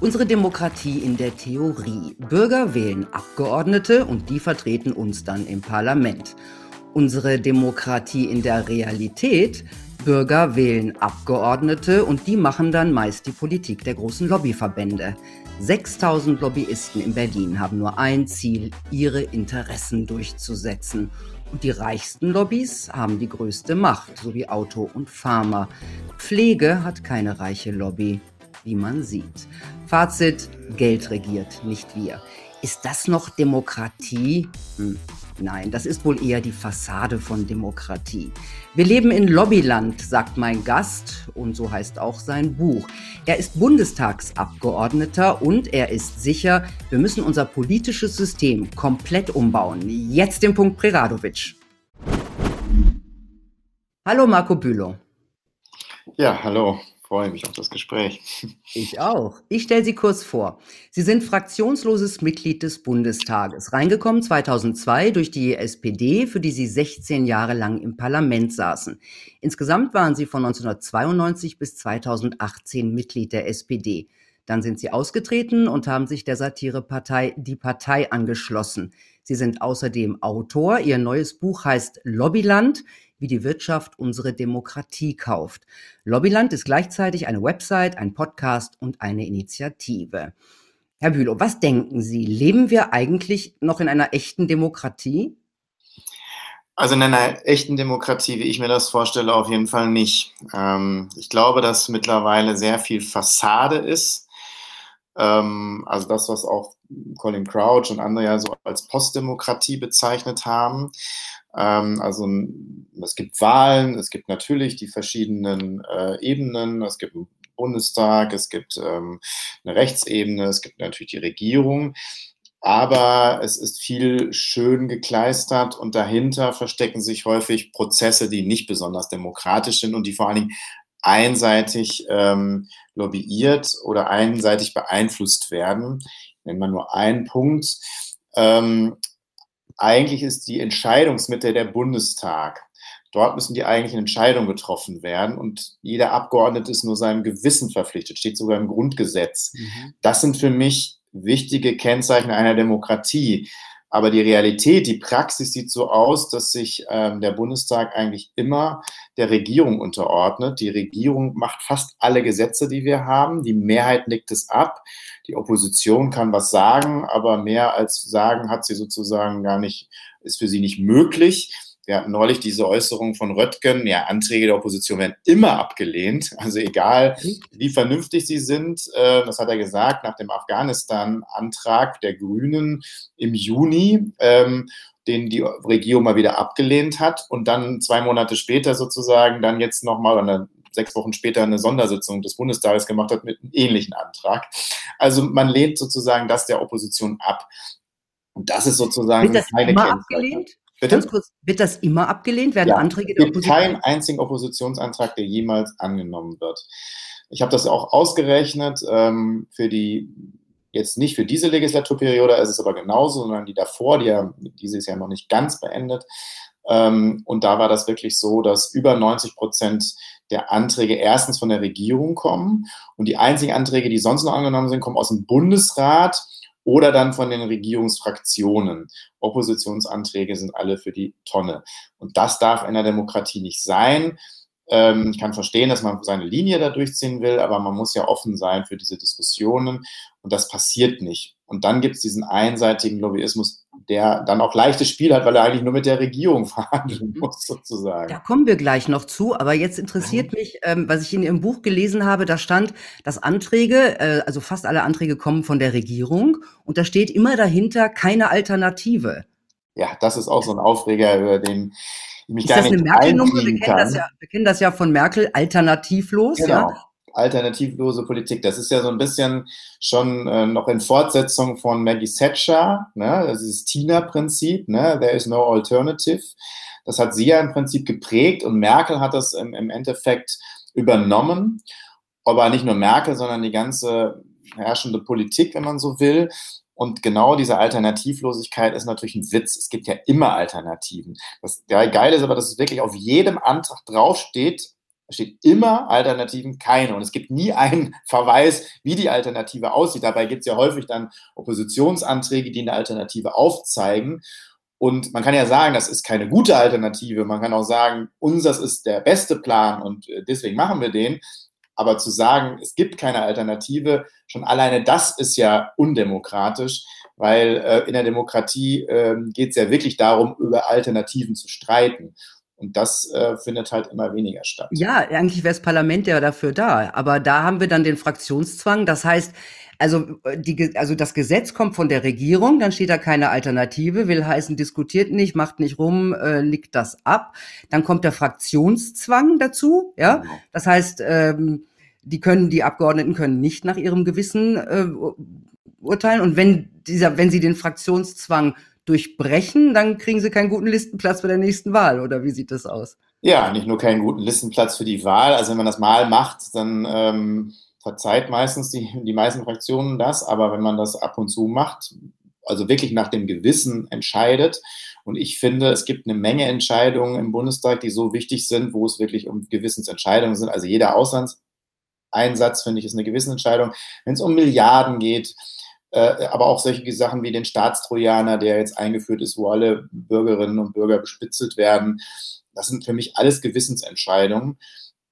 Unsere Demokratie in der Theorie. Bürger wählen Abgeordnete und die vertreten uns dann im Parlament. Unsere Demokratie in der Realität. Bürger wählen Abgeordnete und die machen dann meist die Politik der großen Lobbyverbände. 6000 Lobbyisten in Berlin haben nur ein Ziel, ihre Interessen durchzusetzen. Und die reichsten Lobbys haben die größte Macht, so wie Auto und Pharma. Pflege hat keine reiche Lobby, wie man sieht. Fazit, Geld regiert, nicht wir. Ist das noch Demokratie? Hm. Nein, das ist wohl eher die Fassade von Demokratie. Wir leben in Lobbyland, sagt mein Gast, und so heißt auch sein Buch. Er ist Bundestagsabgeordneter und er ist sicher, wir müssen unser politisches System komplett umbauen. Jetzt den Punkt Preradovic. Hallo Marco Bülow. Ja, hallo freue mich auf das Gespräch. Ich auch. Ich stelle Sie kurz vor. Sie sind fraktionsloses Mitglied des Bundestages, reingekommen 2002 durch die SPD, für die Sie 16 Jahre lang im Parlament saßen. Insgesamt waren Sie von 1992 bis 2018 Mitglied der SPD. Dann sind Sie ausgetreten und haben sich der Satirepartei Die Partei angeschlossen. Sie sind außerdem Autor. Ihr neues Buch heißt Lobbyland wie die Wirtschaft unsere Demokratie kauft. Lobbyland ist gleichzeitig eine Website, ein Podcast und eine Initiative. Herr Bülow, was denken Sie? Leben wir eigentlich noch in einer echten Demokratie? Also in einer echten Demokratie, wie ich mir das vorstelle, auf jeden Fall nicht. Ähm, ich glaube, dass mittlerweile sehr viel Fassade ist. Ähm, also das, was auch Colin Crouch und andere ja so als Postdemokratie bezeichnet haben. Ähm, also es gibt Wahlen, es gibt natürlich die verschiedenen äh, Ebenen, es gibt einen Bundestag, es gibt ähm, eine Rechtsebene, es gibt natürlich die Regierung. Aber es ist viel schön gekleistert und dahinter verstecken sich häufig Prozesse, die nicht besonders demokratisch sind und die vor allen Dingen einseitig ähm, lobbyiert oder einseitig beeinflusst werden. Ich nenne mal nur einen Punkt. Ähm, eigentlich ist die Entscheidungsmitte der Bundestag. Dort müssen die eigentlichen Entscheidungen getroffen werden und jeder Abgeordnete ist nur seinem Gewissen verpflichtet, steht sogar im Grundgesetz. Mhm. Das sind für mich wichtige Kennzeichen einer Demokratie. Aber die Realität, die Praxis sieht so aus, dass sich ähm, der Bundestag eigentlich immer der Regierung unterordnet. Die Regierung macht fast alle Gesetze, die wir haben. Die Mehrheit nickt es ab. Die Opposition kann was sagen, aber mehr als sagen hat sie sozusagen gar nicht, ist für sie nicht möglich. Wir hatten neulich diese Äußerung von Röttgen, ja, Anträge der Opposition werden immer abgelehnt. Also egal, wie vernünftig sie sind, äh, das hat er gesagt nach dem Afghanistan-Antrag der Grünen im Juni, ähm, den die Regierung mal wieder abgelehnt hat und dann zwei Monate später sozusagen dann jetzt nochmal, oder sechs Wochen später eine Sondersitzung des Bundestages gemacht hat mit einem ähnlichen Antrag. Also man lehnt sozusagen das der Opposition ab. Und das ist sozusagen Wird das keine immer abgelehnt? Bitte? Ganz kurz, wird das immer abgelehnt? Werden ja, Anträge der Opposition? Es gibt keinen einzigen Oppositionsantrag, der jemals angenommen wird. Ich habe das auch ausgerechnet ähm, für die, jetzt nicht für diese Legislaturperiode, ist es aber genauso, sondern die davor, die ja dieses Jahr noch nicht ganz beendet. Ähm, und da war das wirklich so, dass über 90 Prozent der Anträge erstens von der Regierung kommen und die einzigen Anträge, die sonst noch angenommen sind, kommen aus dem Bundesrat oder dann von den Regierungsfraktionen. Oppositionsanträge sind alle für die Tonne. Und das darf in der Demokratie nicht sein. Ähm, ich kann verstehen, dass man seine Linie da durchziehen will, aber man muss ja offen sein für diese Diskussionen und das passiert nicht. Und dann gibt es diesen einseitigen Lobbyismus, der dann auch leichtes Spiel hat, weil er eigentlich nur mit der Regierung verhandeln mhm. muss, sozusagen. Da kommen wir gleich noch zu, aber jetzt interessiert mhm. mich, ähm, was ich in Ihrem Buch gelesen habe, da stand, dass Anträge, äh, also fast alle Anträge kommen von der Regierung und da steht immer dahinter keine Alternative. Ja, das ist auch so ein Aufreger, über den ich mich ist gar das nicht eine Merkel-Nummer? Wir, kennen das ja, wir kennen das ja von Merkel, alternativlos, genau. ja alternativlose Politik. Das ist ja so ein bisschen schon äh, noch in Fortsetzung von Maggie Thatcher, ne? das ist Tina-Prinzip, ne? there is no alternative. Das hat sie ja im Prinzip geprägt und Merkel hat das im, im Endeffekt übernommen. Aber nicht nur Merkel, sondern die ganze herrschende Politik, wenn man so will. Und genau diese Alternativlosigkeit ist natürlich ein Witz. Es gibt ja immer Alternativen. Das Geile ist aber, dass es wirklich auf jedem Antrag draufsteht, Da steht immer Alternativen keine. Und es gibt nie einen Verweis, wie die Alternative aussieht. Dabei gibt es ja häufig dann Oppositionsanträge, die eine Alternative aufzeigen. Und man kann ja sagen, das ist keine gute Alternative. Man kann auch sagen, unseres ist der beste Plan und äh, deswegen machen wir den. Aber zu sagen, es gibt keine Alternative, schon alleine das ist ja undemokratisch, weil äh, in der Demokratie äh, geht es ja wirklich darum, über Alternativen zu streiten. Und das äh, findet halt immer weniger statt. Ja, eigentlich wäre das Parlament ja dafür da. Aber da haben wir dann den Fraktionszwang. Das heißt, also, äh, die, also das Gesetz kommt von der Regierung, dann steht da keine Alternative, will heißen, diskutiert nicht, macht nicht rum, äh, nickt das ab. Dann kommt der Fraktionszwang dazu, ja. Genau. Das heißt, ähm, die können, die Abgeordneten können nicht nach ihrem Gewissen äh, urteilen. Und wenn dieser, wenn sie den Fraktionszwang durchbrechen, dann kriegen sie keinen guten Listenplatz bei der nächsten Wahl. Oder wie sieht das aus? Ja, nicht nur keinen guten Listenplatz für die Wahl. Also wenn man das mal macht, dann ähm, verzeiht meistens die, die meisten Fraktionen das. Aber wenn man das ab und zu macht, also wirklich nach dem Gewissen entscheidet. Und ich finde, es gibt eine Menge Entscheidungen im Bundestag, die so wichtig sind, wo es wirklich um Gewissensentscheidungen sind. Also jeder Auslandseinsatz, finde ich, ist eine Gewissensentscheidung. Wenn es um Milliarden geht, äh, aber auch solche Sachen wie den Staatstrojaner, der jetzt eingeführt ist, wo alle Bürgerinnen und Bürger bespitzelt werden. Das sind für mich alles Gewissensentscheidungen.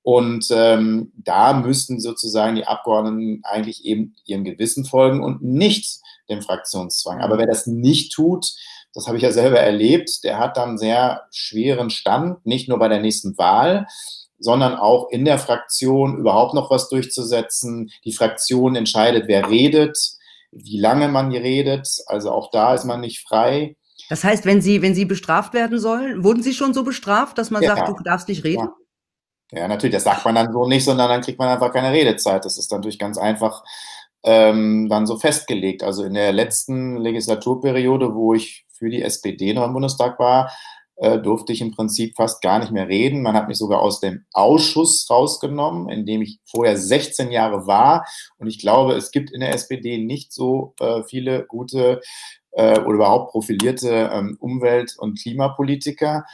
Und ähm, da müssten sozusagen die Abgeordneten eigentlich eben ihrem Gewissen folgen und nicht dem Fraktionszwang. Aber wer das nicht tut, das habe ich ja selber erlebt, der hat dann sehr schweren Stand, nicht nur bei der nächsten Wahl, sondern auch in der Fraktion überhaupt noch was durchzusetzen. Die Fraktion entscheidet, wer redet, wie lange man redet. Also auch da ist man nicht frei. Das heißt, wenn Sie, wenn Sie bestraft werden sollen, wurden Sie schon so bestraft, dass man ja, sagt, du darfst nicht reden? Ja. ja. natürlich, das sagt man dann so nicht, sondern dann kriegt man einfach keine Redezeit. Das ist natürlich ganz einfach ähm, dann so festgelegt. Also in der letzten Legislaturperiode, wo ich für die SPD noch im Bundestag war, äh, durfte ich im Prinzip fast gar nicht mehr reden. Man hat mich sogar aus dem Ausschuss rausgenommen, in dem ich vorher 16 Jahre war. Und ich glaube, es gibt in der SPD nicht so äh, viele gute äh, oder überhaupt profilierte ähm, Umwelt- und Klimapolitiker.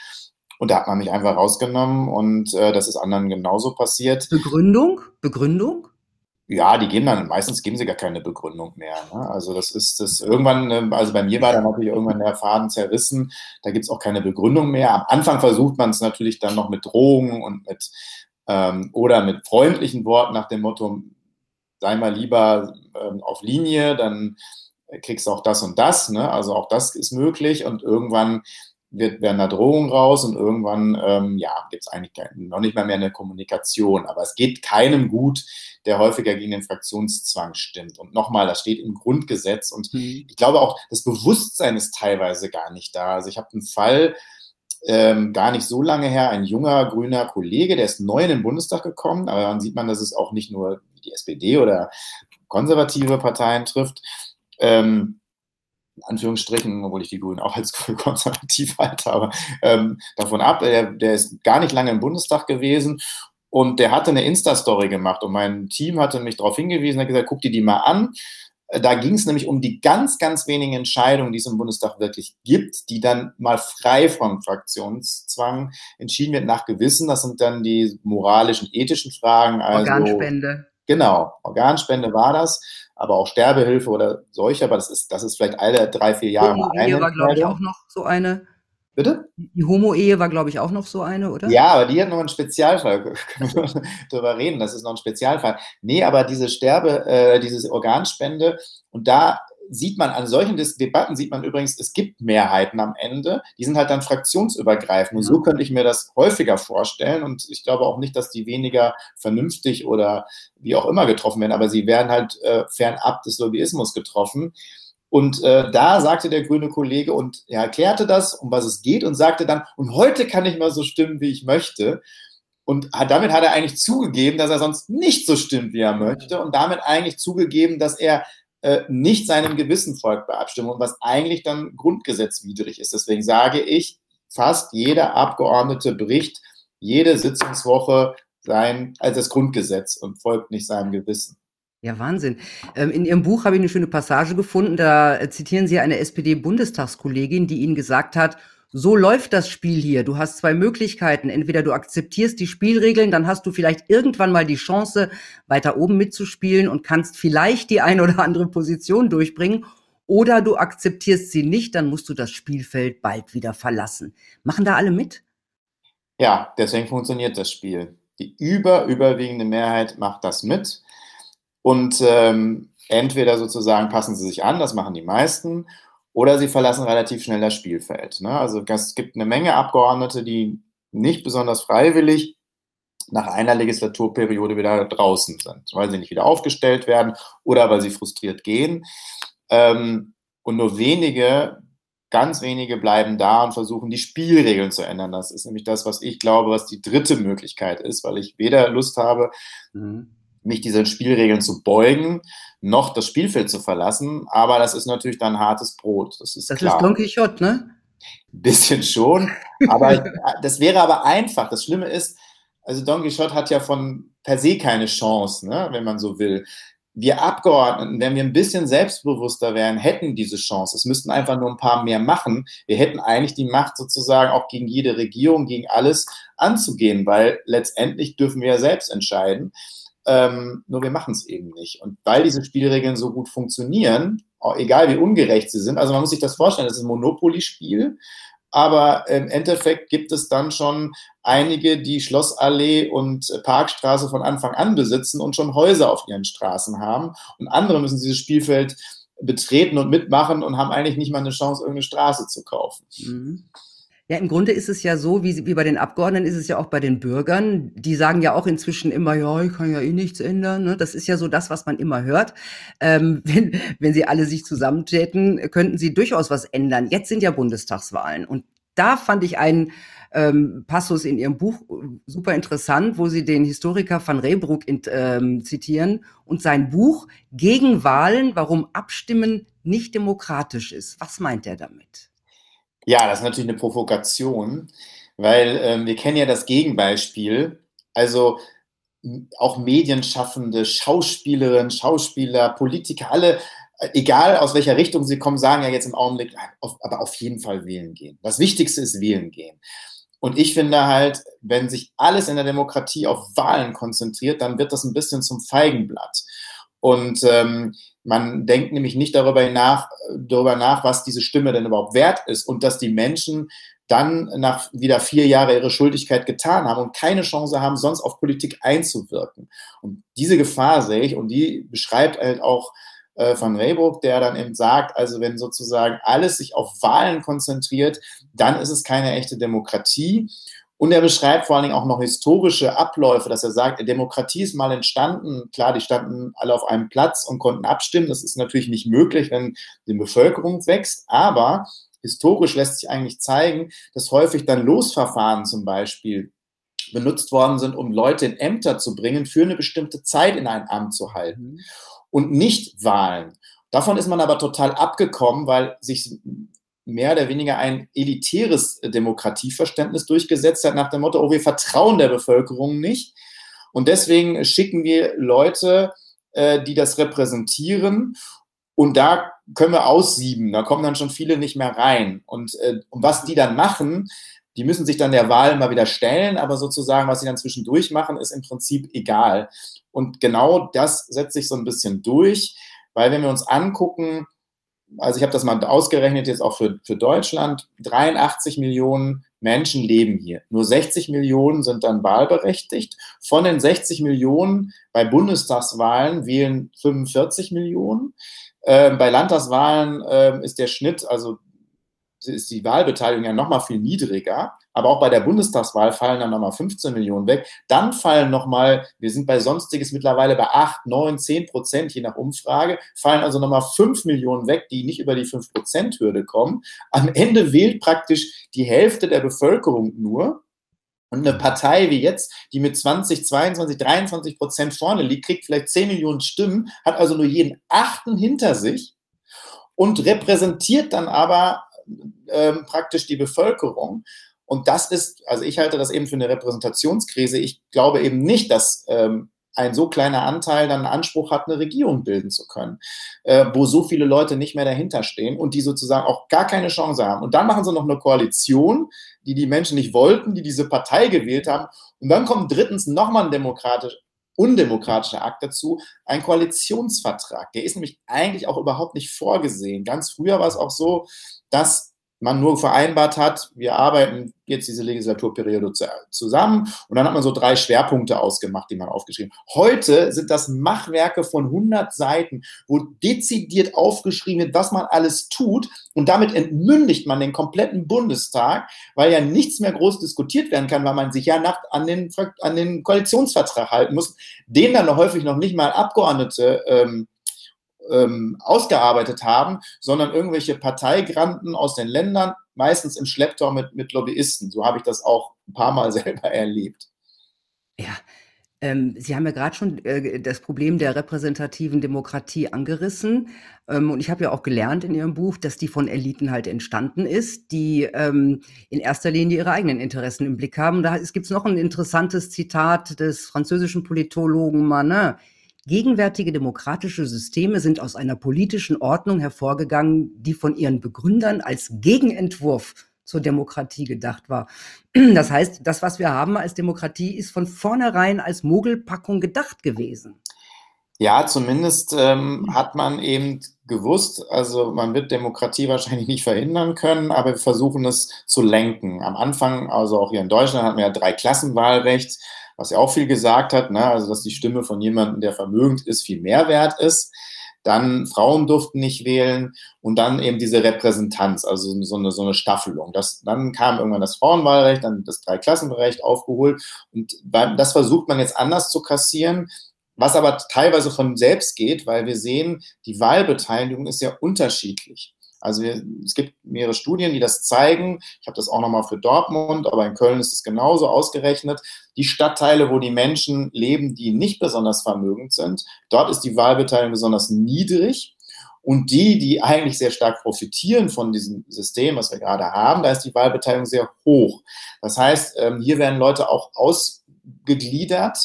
Und da hat man mich einfach rausgenommen und äh, das ist anderen genauso passiert. Begründung? Begründung? Ja, die geben dann, meistens geben sie gar keine Begründung mehr. Ne? Also das ist das irgendwann, ähm, also bei mir war dann natürlich irgendwann der Faden zerrissen, da gibt es auch keine Begründung mehr. Am Anfang versucht man es natürlich dann noch mit Drohungen und mit ähm, oder mit freundlichen Worten nach dem Motto, sei mal lieber ähm, auf Linie, dann kriegst du auch das und das. Ne? Also auch das ist möglich und irgendwann wird, werden da Drohungen raus und irgendwann ähm, ja, gibt es eigentlich noch nicht mal mehr eine Kommunikation. Aber es geht keinem gut, der häufiger gegen den Fraktionszwang stimmt. Und nochmal, das steht im Grundgesetz. Und mhm. ich glaube auch, das Bewusstsein ist teilweise gar nicht da. Also ich habe einen Fall, ähm, gar nicht so lange her, ein junger grüner Kollege, der ist neu in den Bundestag gekommen, aber dann sieht man, dass es auch nicht nur die SPD oder konservative Parteien trifft. Ähm, Anführungsstrichen, obwohl ich die Grünen auch als konservativ halte, aber ähm, davon ab, der, der ist gar nicht lange im Bundestag gewesen und der hatte eine Insta-Story gemacht und mein Team hatte mich darauf hingewiesen, hat gesagt, guck dir die mal an. Da ging es nämlich um die ganz, ganz wenigen Entscheidungen, die es im Bundestag wirklich gibt, die dann mal frei vom Fraktionszwang entschieden wird nach Gewissen. Das sind dann die moralischen, ethischen Fragen. Also, Organspende. Genau, Organspende war das aber auch Sterbehilfe oder solche, aber das ist, das ist vielleicht alle drei, vier Jahre mal eine. war, glaube ich, auch noch so eine. Bitte? Die Homo-Ehe war, glaube ich, auch noch so eine, oder? Ja, aber die hat noch einen Spezialfall. Können wir darüber reden, das ist noch ein Spezialfall. Nee, aber diese Sterbe, äh, diese Organspende, und da sieht man an solchen Debatten, sieht man übrigens, es gibt Mehrheiten am Ende, die sind halt dann fraktionsübergreifend. Und so könnte ich mir das häufiger vorstellen. Und ich glaube auch nicht, dass die weniger vernünftig oder wie auch immer getroffen werden, aber sie werden halt äh, fernab des Lobbyismus getroffen. Und äh, da sagte der grüne Kollege und er erklärte das, um was es geht, und sagte dann, und heute kann ich mal so stimmen, wie ich möchte. Und hat, damit hat er eigentlich zugegeben, dass er sonst nicht so stimmt, wie er möchte. Und damit eigentlich zugegeben, dass er äh, nicht seinem Gewissen folgt bei Abstimmungen, was eigentlich dann grundgesetzwidrig ist. Deswegen sage ich, fast jeder Abgeordnete bricht jede Sitzungswoche sein, also das Grundgesetz und folgt nicht seinem Gewissen. Ja, Wahnsinn. Ähm, in Ihrem Buch habe ich eine schöne Passage gefunden. Da zitieren Sie eine SPD-Bundestagskollegin, die Ihnen gesagt hat, so läuft das Spiel hier. Du hast zwei Möglichkeiten. Entweder du akzeptierst die Spielregeln, dann hast du vielleicht irgendwann mal die Chance, weiter oben mitzuspielen und kannst vielleicht die eine oder andere Position durchbringen. Oder du akzeptierst sie nicht, dann musst du das Spielfeld bald wieder verlassen. Machen da alle mit? Ja, deswegen funktioniert das Spiel. Die über, überwiegende Mehrheit macht das mit. Und ähm, entweder sozusagen passen sie sich an, das machen die meisten, oder sie verlassen relativ schnell das Spielfeld. Ne? Also es gibt eine Menge Abgeordnete, die nicht besonders freiwillig nach einer Legislaturperiode wieder draußen sind, weil sie nicht wieder aufgestellt werden oder weil sie frustriert gehen. Ähm, und nur wenige, ganz wenige bleiben da und versuchen, die Spielregeln zu ändern. Das ist nämlich das, was ich glaube, was die dritte Möglichkeit ist, weil ich weder Lust habe, mhm mich diesen Spielregeln zu beugen, noch das Spielfeld zu verlassen. Aber das ist natürlich dann hartes Brot. Das ist, das klar. ist Don Quixote, ne? Bisschen schon. Aber das wäre aber einfach. Das Schlimme ist, also Don Quixote hat ja von per se keine Chance, ne, wenn man so will. Wir Abgeordneten, wenn wir ein bisschen selbstbewusster wären, hätten diese Chance. Es müssten einfach nur ein paar mehr machen. Wir hätten eigentlich die Macht sozusagen auch gegen jede Regierung, gegen alles anzugehen, weil letztendlich dürfen wir ja selbst entscheiden. Ähm, nur wir machen es eben nicht. Und weil diese Spielregeln so gut funktionieren, egal wie ungerecht sie sind, also man muss sich das vorstellen, das ist ein Monopoly-Spiel, aber im Endeffekt gibt es dann schon einige, die Schlossallee und Parkstraße von Anfang an besitzen und schon Häuser auf ihren Straßen haben. Und andere müssen dieses Spielfeld betreten und mitmachen und haben eigentlich nicht mal eine Chance, irgendeine Straße zu kaufen. Mhm. Ja, im Grunde ist es ja so, wie, wie bei den Abgeordneten ist es ja auch bei den Bürgern. Die sagen ja auch inzwischen immer, ja, ich kann ja eh nichts ändern. Ne? Das ist ja so das, was man immer hört. Ähm, wenn, wenn sie alle sich zusammentäten, könnten sie durchaus was ändern. Jetzt sind ja Bundestagswahlen. Und da fand ich einen ähm, Passus in ihrem Buch äh, super interessant, wo sie den Historiker van Reybrouck in, ähm, zitieren und sein Buch Gegen Wahlen, warum Abstimmen nicht demokratisch ist. Was meint er damit? Ja, das ist natürlich eine Provokation, weil ähm, wir kennen ja das Gegenbeispiel. Also auch Medienschaffende, Schauspielerinnen, Schauspieler, Politiker, alle, äh, egal aus welcher Richtung sie kommen, sagen ja jetzt im Augenblick, auf, aber auf jeden Fall wählen gehen. Das Wichtigste ist wählen gehen. Und ich finde halt, wenn sich alles in der Demokratie auf Wahlen konzentriert, dann wird das ein bisschen zum Feigenblatt. Und ähm, man denkt nämlich nicht darüber nach, darüber nach, was diese Stimme denn überhaupt wert ist und dass die Menschen dann nach wieder vier Jahre ihre Schuldigkeit getan haben und keine Chance haben, sonst auf Politik einzuwirken. Und diese Gefahr sehe ich und die beschreibt halt auch äh, von Rehburg, der dann eben sagt, also wenn sozusagen alles sich auf Wahlen konzentriert, dann ist es keine echte Demokratie. Und er beschreibt vor allen Dingen auch noch historische Abläufe, dass er sagt, Demokratie ist mal entstanden. Klar, die standen alle auf einem Platz und konnten abstimmen. Das ist natürlich nicht möglich, wenn die Bevölkerung wächst. Aber historisch lässt sich eigentlich zeigen, dass häufig dann Losverfahren zum Beispiel benutzt worden sind, um Leute in Ämter zu bringen, für eine bestimmte Zeit in ein Amt zu halten mhm. und nicht Wahlen. Davon ist man aber total abgekommen, weil sich mehr oder weniger ein elitäres Demokratieverständnis durchgesetzt hat, nach dem Motto, oh, wir vertrauen der Bevölkerung nicht. Und deswegen schicken wir Leute, äh, die das repräsentieren. Und da können wir aussieben. Da kommen dann schon viele nicht mehr rein. Und, äh, und was die dann machen, die müssen sich dann der Wahl mal wieder stellen, aber sozusagen, was sie dann zwischendurch machen, ist im Prinzip egal. Und genau das setzt sich so ein bisschen durch, weil wenn wir uns angucken, also ich habe das mal ausgerechnet jetzt auch für, für Deutschland, 83 Millionen Menschen leben hier. Nur 60 Millionen sind dann wahlberechtigt. Von den 60 Millionen bei Bundestagswahlen wählen 45 Millionen. Äh, bei Landtagswahlen äh, ist der Schnitt, also ist die Wahlbeteiligung ja nochmal viel niedriger. Aber auch bei der Bundestagswahl fallen dann nochmal 15 Millionen weg. Dann fallen nochmal, wir sind bei Sonstiges mittlerweile bei 8, 9, 10 Prozent, je nach Umfrage, fallen also nochmal 5 Millionen weg, die nicht über die 5 Prozent Hürde kommen. Am Ende wählt praktisch die Hälfte der Bevölkerung nur. Und eine Partei wie jetzt, die mit 20, 22, 23 Prozent vorne liegt, kriegt vielleicht 10 Millionen Stimmen, hat also nur jeden Achten hinter sich und repräsentiert dann aber ähm, praktisch die Bevölkerung. Und das ist, also ich halte das eben für eine Repräsentationskrise. Ich glaube eben nicht, dass ähm, ein so kleiner Anteil dann Anspruch hat, eine Regierung bilden zu können, äh, wo so viele Leute nicht mehr dahinter stehen und die sozusagen auch gar keine Chance haben. Und dann machen sie noch eine Koalition, die die Menschen nicht wollten, die diese Partei gewählt haben. Und dann kommt drittens nochmal ein demokratisch, undemokratischer Akt dazu, ein Koalitionsvertrag. Der ist nämlich eigentlich auch überhaupt nicht vorgesehen. Ganz früher war es auch so, dass man nur vereinbart hat, wir arbeiten jetzt diese Legislaturperiode zusammen und dann hat man so drei Schwerpunkte ausgemacht, die man aufgeschrieben hat. Heute sind das Machwerke von 100 Seiten, wo dezidiert aufgeschrieben wird, was man alles tut und damit entmündigt man den kompletten Bundestag, weil ja nichts mehr groß diskutiert werden kann, weil man sich ja nach, an, den, an den Koalitionsvertrag halten muss, den dann häufig noch nicht mal Abgeordnete ähm, ähm, ausgearbeitet haben, sondern irgendwelche Parteigranten aus den Ländern, meistens im Schlepptau mit, mit Lobbyisten. So habe ich das auch ein paar Mal selber erlebt. Ja, ähm, Sie haben ja gerade schon äh, das Problem der repräsentativen Demokratie angerissen. Ähm, und ich habe ja auch gelernt in Ihrem Buch, dass die von Eliten halt entstanden ist, die ähm, in erster Linie ihre eigenen Interessen im Blick haben. Da gibt es noch ein interessantes Zitat des französischen Politologen Manin, Gegenwärtige demokratische Systeme sind aus einer politischen Ordnung hervorgegangen, die von ihren Begründern als Gegenentwurf zur Demokratie gedacht war. Das heißt, das, was wir haben als Demokratie, ist von vornherein als Mogelpackung gedacht gewesen. Ja, zumindest ähm, hat man eben gewusst, also man wird Demokratie wahrscheinlich nicht verhindern können, aber wir versuchen es zu lenken. Am Anfang, also auch hier in Deutschland, hatten wir ja drei Klassenwahlrecht was ja auch viel gesagt hat, ne? also dass die Stimme von jemandem, der vermögend ist, viel mehr wert ist. Dann Frauen durften nicht wählen und dann eben diese Repräsentanz, also so eine, so eine Staffelung. Das, dann kam irgendwann das Frauenwahlrecht, dann das Dreiklassenrecht aufgeholt und das versucht man jetzt anders zu kassieren, was aber teilweise von selbst geht, weil wir sehen, die Wahlbeteiligung ist ja unterschiedlich. Also wir, es gibt mehrere Studien, die das zeigen. Ich habe das auch nochmal für Dortmund, aber in Köln ist es genauso ausgerechnet. Die Stadtteile, wo die Menschen leben, die nicht besonders vermögend sind, dort ist die Wahlbeteiligung besonders niedrig. Und die, die eigentlich sehr stark profitieren von diesem System, was wir gerade haben, da ist die Wahlbeteiligung sehr hoch. Das heißt, ähm, hier werden Leute auch ausgegliedert,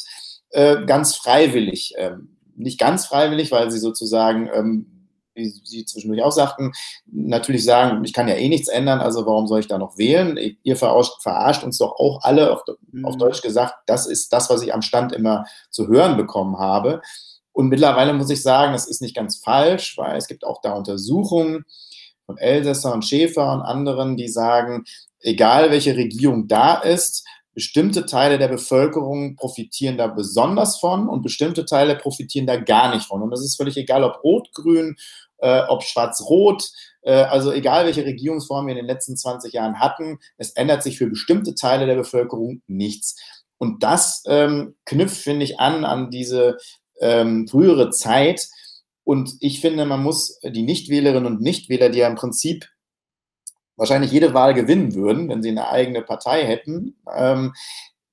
äh, ganz freiwillig. Ähm, nicht ganz freiwillig, weil sie sozusagen ähm, wie Sie zwischendurch auch sagten, natürlich sagen, ich kann ja eh nichts ändern, also warum soll ich da noch wählen? Ihr verarscht, verarscht uns doch auch alle, auf, mhm. auf Deutsch gesagt, das ist das, was ich am Stand immer zu hören bekommen habe. Und mittlerweile muss ich sagen, das ist nicht ganz falsch, weil es gibt auch da Untersuchungen von Elsässer und Schäfer und anderen, die sagen, egal welche Regierung da ist, bestimmte Teile der Bevölkerung profitieren da besonders von und bestimmte Teile profitieren da gar nicht von. Und das ist völlig egal, ob rot-grün äh, ob schwarz-rot, äh, also egal welche Regierungsform wir in den letzten 20 Jahren hatten, es ändert sich für bestimmte Teile der Bevölkerung nichts. Und das ähm, knüpft, finde ich, an an diese ähm, frühere Zeit. Und ich finde, man muss die Nichtwählerinnen und Nichtwähler, die ja im Prinzip wahrscheinlich jede Wahl gewinnen würden, wenn sie eine eigene Partei hätten, ähm,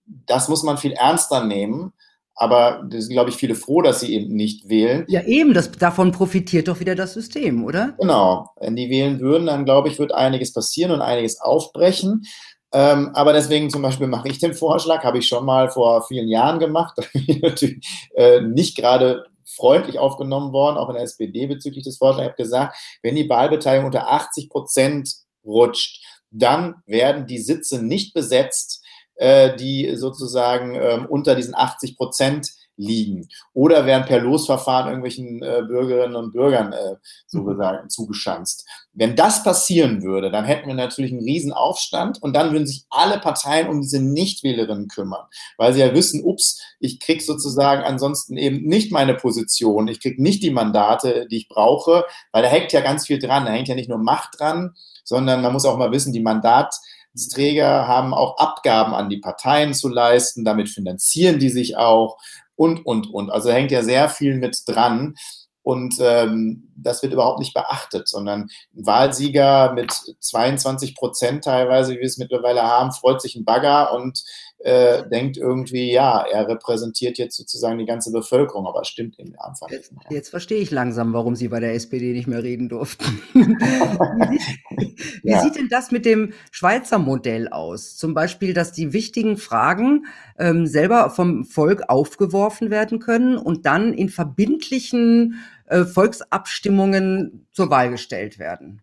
das muss man viel ernster nehmen aber da sind, glaube ich, viele froh, dass sie eben nicht wählen. Ja, eben, das, davon profitiert doch wieder das System, oder? Genau. Wenn die wählen würden, dann glaube ich, wird einiges passieren und einiges aufbrechen. Ähm, aber deswegen zum Beispiel mache ich den Vorschlag, habe ich schon mal vor vielen Jahren gemacht, natürlich äh, nicht gerade freundlich aufgenommen worden, auch in der SPD bezüglich des Vorschlags. Ich habe gesagt, wenn die Wahlbeteiligung unter 80 Prozent rutscht, dann werden die Sitze nicht besetzt, äh, die sozusagen ähm, unter diesen 80 Prozent liegen oder werden per Losverfahren irgendwelchen äh, Bürgerinnen und Bürgern äh, sozusagen mhm. zugeschanzt. Wenn das passieren würde, dann hätten wir natürlich einen riesen Aufstand und dann würden sich alle Parteien um diese Nichtwählerinnen kümmern, weil sie ja wissen, ups, ich krieg sozusagen ansonsten eben nicht meine Position, ich krieg nicht die Mandate, die ich brauche, weil da hängt ja ganz viel dran, da hängt ja nicht nur Macht dran, sondern man muss auch mal wissen, die Mandat Träger haben auch Abgaben an die Parteien zu leisten, damit finanzieren die sich auch und, und, und. Also hängt ja sehr viel mit dran. Und ähm, das wird überhaupt nicht beachtet, sondern ein Wahlsieger mit 22 Prozent teilweise, wie wir es mittlerweile haben, freut sich ein Bagger und äh, denkt irgendwie, ja, er repräsentiert jetzt sozusagen die ganze Bevölkerung, aber stimmt eben einfach nicht. Mehr. Jetzt verstehe ich langsam, warum Sie bei der SPD nicht mehr reden durften. wie, sieht, wie ja. sieht denn das mit dem Schweizer Modell aus? Zum Beispiel, dass die wichtigen Fragen ähm, selber vom Volk aufgeworfen werden können und dann in verbindlichen äh, Volksabstimmungen zur Wahl gestellt werden.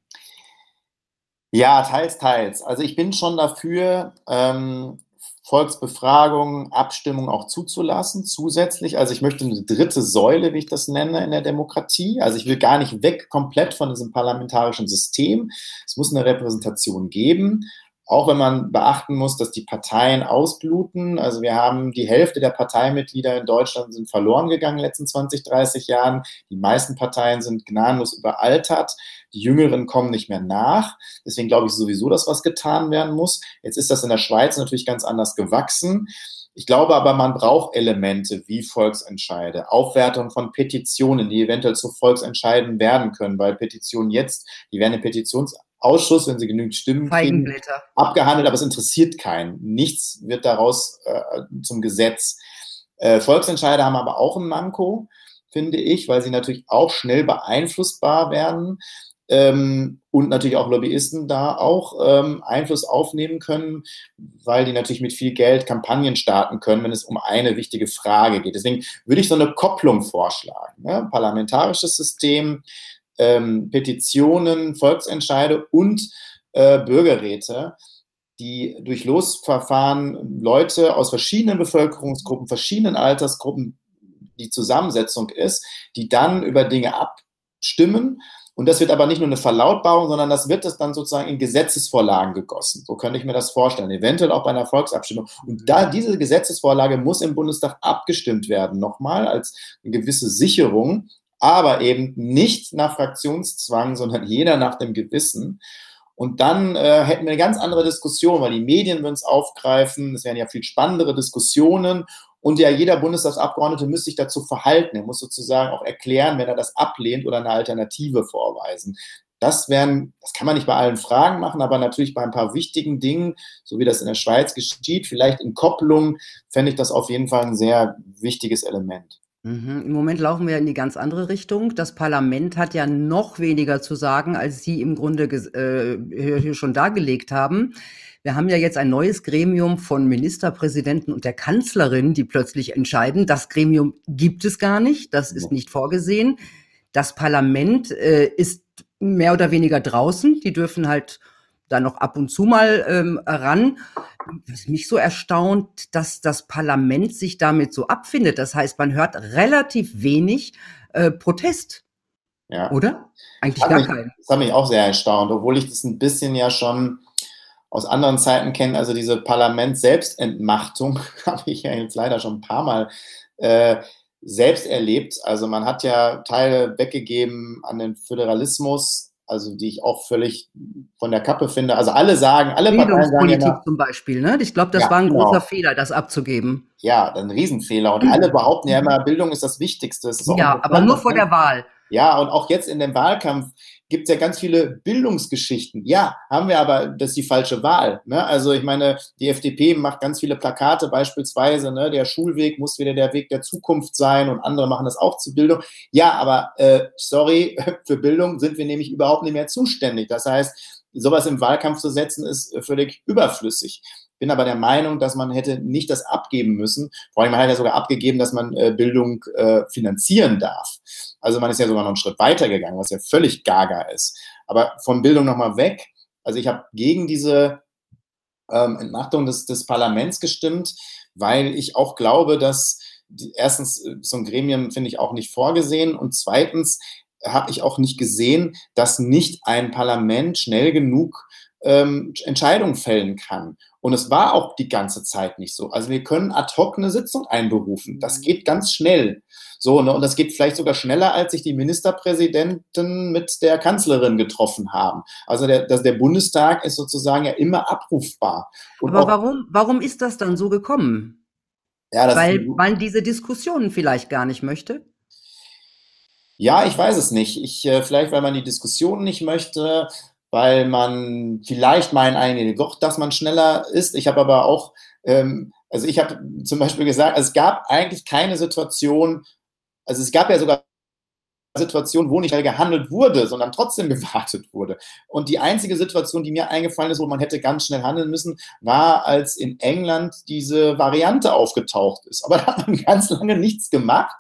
Ja, teils, teils. Also ich bin schon dafür, ähm, Volksbefragungen, Abstimmungen auch zuzulassen, zusätzlich. Also ich möchte eine dritte Säule, wie ich das nenne, in der Demokratie. Also ich will gar nicht weg komplett von diesem parlamentarischen System. Es muss eine Repräsentation geben. Auch wenn man beachten muss, dass die Parteien ausbluten. Also wir haben die Hälfte der Parteimitglieder in Deutschland sind verloren gegangen in den letzten 20, 30 Jahren. Die meisten Parteien sind gnadenlos überaltert. Die Jüngeren kommen nicht mehr nach. Deswegen glaube ich sowieso, dass was getan werden muss. Jetzt ist das in der Schweiz natürlich ganz anders gewachsen. Ich glaube aber, man braucht Elemente wie Volksentscheide, Aufwertung von Petitionen, die eventuell zu Volksentscheiden werden können, weil Petitionen jetzt, die werden in Petitionsausschuss, wenn sie genügend Stimmen kriegen, abgehandelt, aber es interessiert keinen. Nichts wird daraus äh, zum Gesetz. Äh, Volksentscheide haben aber auch ein Manko, finde ich, weil sie natürlich auch schnell beeinflussbar werden ähm, und natürlich auch Lobbyisten da auch ähm, Einfluss aufnehmen können, weil die natürlich mit viel Geld Kampagnen starten können, wenn es um eine wichtige Frage geht. Deswegen würde ich so eine Kopplung vorschlagen. Ne? Parlamentarisches System, ähm, Petitionen, Volksentscheide und äh, Bürgerräte, die durch Losverfahren Leute aus verschiedenen Bevölkerungsgruppen, verschiedenen Altersgruppen die Zusammensetzung ist, die dann über Dinge abstimmen und das wird aber nicht nur eine Verlautbarung, sondern das wird es dann sozusagen in Gesetzesvorlagen gegossen. So könnte ich mir das vorstellen. Eventuell auch bei einer Volksabstimmung. Und da diese Gesetzesvorlage muss im Bundestag abgestimmt werden, nochmal als eine gewisse Sicherung, aber eben nicht nach Fraktionszwang, sondern jeder nach dem Gewissen. Und dann äh, hätten wir eine ganz andere Diskussion, weil die Medien würden es aufgreifen. Es wären ja viel spannendere Diskussionen. Und ja, jeder Bundestagsabgeordnete müsste sich dazu verhalten. Er muss sozusagen auch erklären, wenn er das ablehnt oder eine Alternative vorweisen. Das wären, das kann man nicht bei allen Fragen machen, aber natürlich bei ein paar wichtigen Dingen, so wie das in der Schweiz geschieht, vielleicht in Kopplung, fände ich das auf jeden Fall ein sehr wichtiges Element. Mhm. Im Moment laufen wir in die ganz andere Richtung. Das Parlament hat ja noch weniger zu sagen, als Sie im Grunde äh, hier schon dargelegt haben. Wir haben ja jetzt ein neues Gremium von Ministerpräsidenten und der Kanzlerin, die plötzlich entscheiden. Das Gremium gibt es gar nicht, das ist nicht vorgesehen. Das Parlament äh, ist mehr oder weniger draußen. Die dürfen halt da noch ab und zu mal ähm, ran. Was mich so erstaunt, dass das Parlament sich damit so abfindet. Das heißt, man hört relativ wenig äh, Protest. Ja. Oder? Eigentlich gar keinen. Das hat mich auch sehr erstaunt, obwohl ich das ein bisschen ja schon aus anderen Zeiten kennen. Also diese Parlament-Selbstentmachtung habe ich ja jetzt leider schon ein paar Mal äh, selbst erlebt. Also man hat ja Teile weggegeben an den Föderalismus, also die ich auch völlig von der Kappe finde. Also alle sagen, alle Parteien sagen ja, zum Beispiel, ne? Ich glaube, das ja, war ein genau. großer Fehler, das abzugeben. Ja, ein Riesenfehler. Und alle behaupten ja immer, Bildung ist das Wichtigste. Ist ja, aber nur vor der Wahl. Ja, und auch jetzt in dem Wahlkampf gibt es ja ganz viele Bildungsgeschichten. Ja, haben wir aber, das ist die falsche Wahl. Ne? Also ich meine, die FDP macht ganz viele Plakate beispielsweise, ne? der Schulweg muss wieder der Weg der Zukunft sein und andere machen das auch zur Bildung. Ja, aber äh, sorry, für Bildung sind wir nämlich überhaupt nicht mehr zuständig. Das heißt, sowas im Wahlkampf zu setzen, ist völlig überflüssig bin aber der Meinung, dass man hätte nicht das abgeben müssen. Vor allem, man hat ja sogar abgegeben, dass man äh, Bildung äh, finanzieren darf. Also man ist ja sogar noch einen Schritt weiter gegangen, was ja völlig gaga ist. Aber von Bildung nochmal weg. Also ich habe gegen diese ähm, Entmachtung des, des Parlaments gestimmt, weil ich auch glaube, dass erstens äh, so ein Gremium finde ich auch nicht vorgesehen und zweitens habe ich auch nicht gesehen, dass nicht ein Parlament schnell genug ähm, Entscheidungen fällen kann. Und es war auch die ganze Zeit nicht so. Also wir können ad hoc eine Sitzung einberufen. Das mhm. geht ganz schnell. So, ne? Und das geht vielleicht sogar schneller, als sich die Ministerpräsidenten mit der Kanzlerin getroffen haben. Also der, das, der Bundestag ist sozusagen ja immer abrufbar. Und Aber warum, warum ist das dann so gekommen? Ja, das Weil man diese Diskussionen vielleicht gar nicht möchte? Ja, ich weiß es nicht. Ich, äh, vielleicht, weil man die Diskussionen nicht möchte, weil man vielleicht meinen eigentlich doch, dass man schneller ist. Ich habe aber auch ähm, Also ich habe zum Beispiel gesagt, es gab eigentlich keine Situation, also es gab ja sogar Situation, wo nicht gehandelt wurde, sondern trotzdem gewartet wurde. Und die einzige Situation, die mir eingefallen ist, wo man hätte ganz schnell handeln müssen, war, als in England diese Variante aufgetaucht ist. Aber da hat man ganz lange nichts gemacht.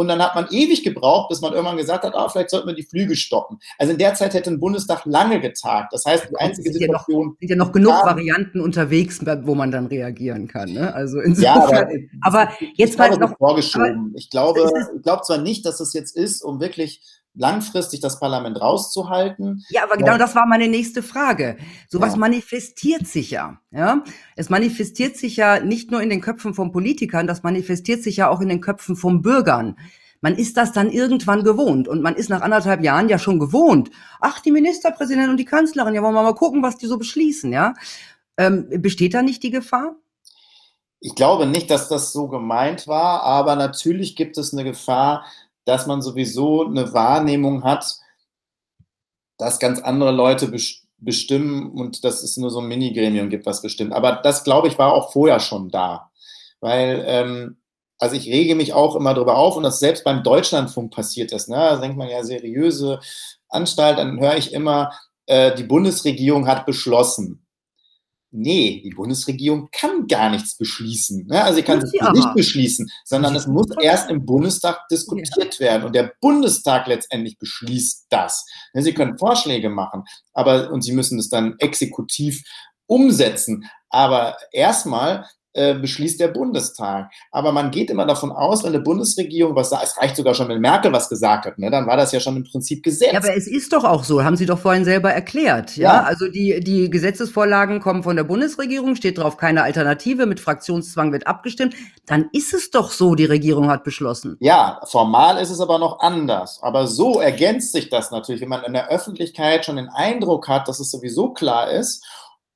Und dann hat man ewig gebraucht, bis man irgendwann gesagt hat, ah, vielleicht sollten wir die Flüge stoppen. Also in der Zeit hätte ein Bundestag lange getagt. Das heißt, die einzige sind Situation. Ja noch, sind ja noch genug Varianten unterwegs, wo man dann reagieren kann. Ne? Also insofern. Ja, aber, aber jetzt mal noch. Vorgeschoben. ich glaube, ich glaube zwar nicht, dass es jetzt ist, um wirklich langfristig das Parlament rauszuhalten. Ja, aber genau das war meine nächste Frage. Sowas ja. manifestiert sich ja, ja. Es manifestiert sich ja nicht nur in den Köpfen von Politikern, das manifestiert sich ja auch in den Köpfen von Bürgern. Man ist das dann irgendwann gewohnt und man ist nach anderthalb Jahren ja schon gewohnt. Ach, die Ministerpräsidentin und die Kanzlerin, ja, wollen wir mal gucken, was die so beschließen, ja. Ähm, besteht da nicht die Gefahr? Ich glaube nicht, dass das so gemeint war, aber natürlich gibt es eine Gefahr, dass man sowieso eine Wahrnehmung hat, dass ganz andere Leute bestimmen und dass es nur so ein Mini-Gremium gibt, was bestimmt. Aber das, glaube ich, war auch vorher schon da. Weil, ähm, also ich rege mich auch immer darüber auf und das selbst beim Deutschlandfunk passiert ist. Ne? Da denkt man ja seriöse Anstalt, dann höre ich immer, äh, die Bundesregierung hat beschlossen nee, die Bundesregierung kann gar nichts beschließen. Ne? Also sie kann es nicht beschließen, sondern es muss erst im Bundestag diskutiert ja. werden und der Bundestag letztendlich beschließt das. Ne? Sie können Vorschläge machen, aber und sie müssen es dann exekutiv umsetzen. Aber erstmal äh, beschließt der Bundestag. Aber man geht immer davon aus, wenn eine Bundesregierung was sagt, es reicht sogar schon, wenn Merkel was gesagt hat, ne, dann war das ja schon im Prinzip Gesetz. Ja, aber es ist doch auch so, haben Sie doch vorhin selber erklärt. Ja, ja. also die, die Gesetzesvorlagen kommen von der Bundesregierung, steht drauf keine Alternative, mit Fraktionszwang wird abgestimmt. Dann ist es doch so, die Regierung hat beschlossen. Ja, formal ist es aber noch anders. Aber so ergänzt sich das natürlich, wenn man in der Öffentlichkeit schon den Eindruck hat, dass es sowieso klar ist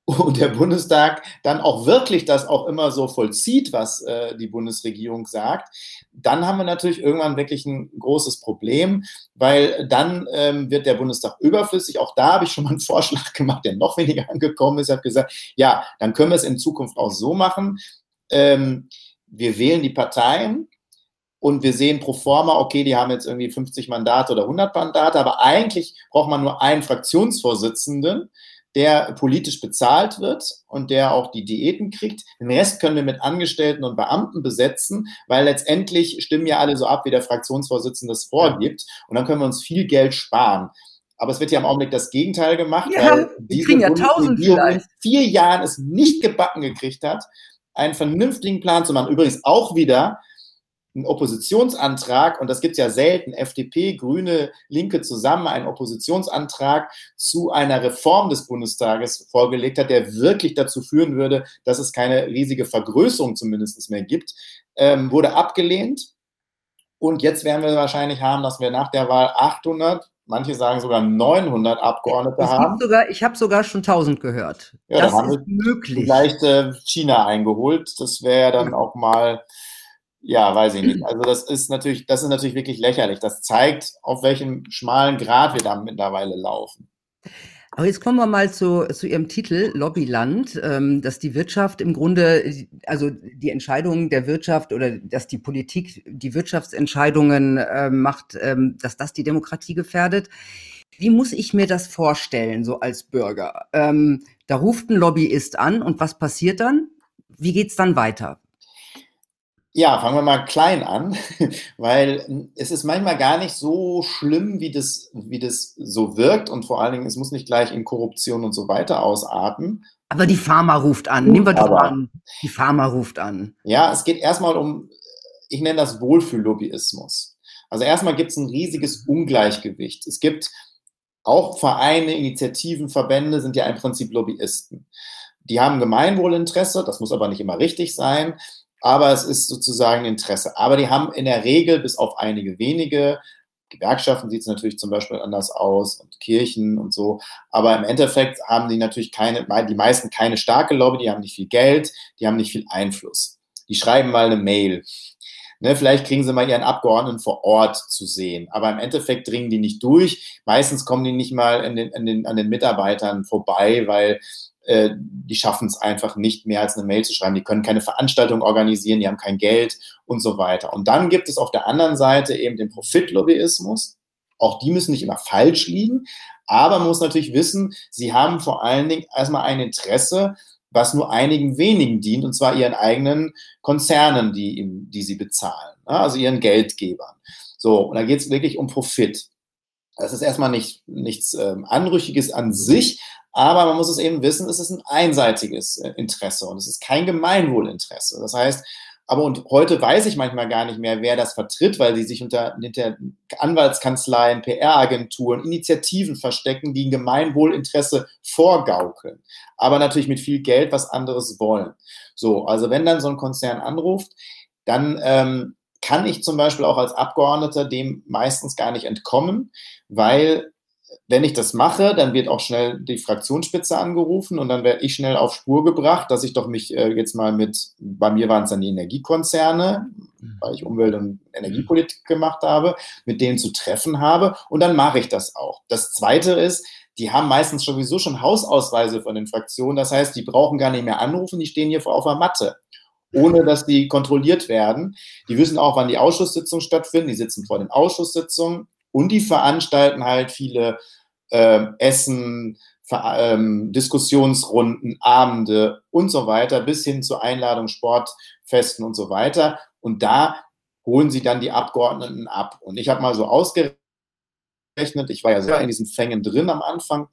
und der Bundestag dann auch wirklich das auch immer so vollzieht, was äh, die Bundesregierung sagt, dann haben wir natürlich irgendwann wirklich ein großes Problem, weil dann ähm, wird der Bundestag überflüssig. Auch da habe ich schon mal einen Vorschlag gemacht, der noch weniger angekommen ist. Ich habe gesagt, ja, dann können wir es in Zukunft auch so machen. Ähm, wir wählen die Parteien und wir sehen pro forma, okay, die haben jetzt irgendwie 50 Mandate oder 100 Mandate, aber eigentlich braucht man nur einen Fraktionsvorsitzenden der politisch bezahlt wird und der auch die Diäten kriegt. Den Rest können wir mit Angestellten und Beamten besetzen, weil letztendlich stimmen ja alle so ab, wie der Fraktionsvorsitzende es vorgibt. Und dann können wir uns viel Geld sparen. Aber es wird ja im Augenblick das Gegenteil gemacht, ja, weil diese kriegen ja tausend in vier Jahren es nicht gebacken gekriegt hat, einen vernünftigen Plan zu machen. Übrigens auch wieder einen Oppositionsantrag, und das gibt es ja selten, FDP, Grüne, Linke zusammen, einen Oppositionsantrag zu einer Reform des Bundestages vorgelegt hat, der wirklich dazu führen würde, dass es keine riesige Vergrößerung zumindest mehr gibt, ähm, wurde abgelehnt. Und jetzt werden wir wahrscheinlich haben, dass wir nach der Wahl 800, manche sagen sogar 900 Abgeordnete es haben. Sogar, ich habe sogar schon 1000 gehört. Ja, das ist möglich. Vielleicht äh, China eingeholt. Das wäre ja dann auch mal ja, weiß ich nicht. Also das ist natürlich, das ist natürlich wirklich lächerlich. Das zeigt, auf welchem schmalen Grad wir da mittlerweile laufen. Aber jetzt kommen wir mal zu, zu Ihrem Titel Lobbyland, ähm, dass die Wirtschaft im Grunde, also die Entscheidungen der Wirtschaft oder dass die Politik die Wirtschaftsentscheidungen äh, macht, ähm, dass das die Demokratie gefährdet. Wie muss ich mir das vorstellen, so als Bürger? Ähm, da ruft ein Lobbyist an und was passiert dann? Wie geht's dann weiter? Ja, fangen wir mal klein an, weil es ist manchmal gar nicht so schlimm, wie das, wie das so wirkt und vor allen Dingen, es muss nicht gleich in Korruption und so weiter ausarten. Aber die Pharma ruft an, nehmen wir doch mal an. Die Pharma ruft an. Ja, es geht erstmal um, ich nenne das Wohlfühllobbyismus. Also erstmal gibt es ein riesiges Ungleichgewicht. Es gibt auch Vereine, Initiativen, Verbände sind ja im Prinzip Lobbyisten. Die haben Gemeinwohlinteresse, das muss aber nicht immer richtig sein aber es ist sozusagen Interesse. Aber die haben in der Regel, bis auf einige wenige, Gewerkschaften sieht es natürlich zum Beispiel anders aus und Kirchen und so. Aber im Endeffekt haben die natürlich keine, die meisten keine starke Lobby, die haben nicht viel Geld, die haben nicht viel Einfluss. Die schreiben mal eine Mail. Ne, vielleicht kriegen sie mal ihren Abgeordneten vor Ort zu sehen. Aber im Endeffekt dringen die nicht durch. Meistens kommen die nicht mal den, den, an den Mitarbeitern vorbei, weil äh, die schaffen es einfach nicht mehr als eine Mail zu schreiben. Die können keine Veranstaltung organisieren, die haben kein Geld und so weiter. Und dann gibt es auf der anderen Seite eben den Profitlobbyismus. Auch die müssen nicht immer falsch liegen, aber man muss natürlich wissen, sie haben vor allen Dingen erstmal ein Interesse, was nur einigen wenigen dient, und zwar ihren eigenen Konzernen, die, die sie bezahlen, ne? also ihren Geldgebern. So, und da geht es wirklich um Profit. Das ist erstmal nicht, nichts ähm, Anrüchiges an sich, aber man muss es eben wissen, es ist ein einseitiges äh, Interesse und es ist kein Gemeinwohlinteresse. Das heißt, aber und heute weiß ich manchmal gar nicht mehr, wer das vertritt, weil sie sich unter, hinter Anwaltskanzleien, PR-Agenturen, Initiativen verstecken, die ein Gemeinwohlinteresse vorgaukeln. Aber natürlich mit viel Geld was anderes wollen. So, also wenn dann so ein Konzern anruft, dann ähm, kann ich zum Beispiel auch als Abgeordneter dem meistens gar nicht entkommen, weil wenn ich das mache, dann wird auch schnell die Fraktionsspitze angerufen und dann werde ich schnell auf Spur gebracht, dass ich doch mich äh, jetzt mal mit, bei mir waren es dann die Energiekonzerne, mhm. weil ich Umwelt- und Energiepolitik gemacht habe, mit denen zu treffen habe und dann mache ich das auch. Das Zweite ist, die haben meistens sowieso schon Hausausweise von den Fraktionen, das heißt, die brauchen gar nicht mehr anrufen, die stehen hier vor auf der Matte ohne dass die kontrolliert werden. Die wissen auch, wann die Ausschusssitzungen stattfinden. Die sitzen vor den Ausschusssitzungen und die veranstalten halt viele äh, Essen, Ver ähm, Diskussionsrunden, Abende und so weiter, bis hin zu Einladungen, Sportfesten und so weiter. Und da holen sie dann die Abgeordneten ab. Und ich habe mal so ausgerechnet, ich war ja sehr in diesen Fängen drin am Anfang,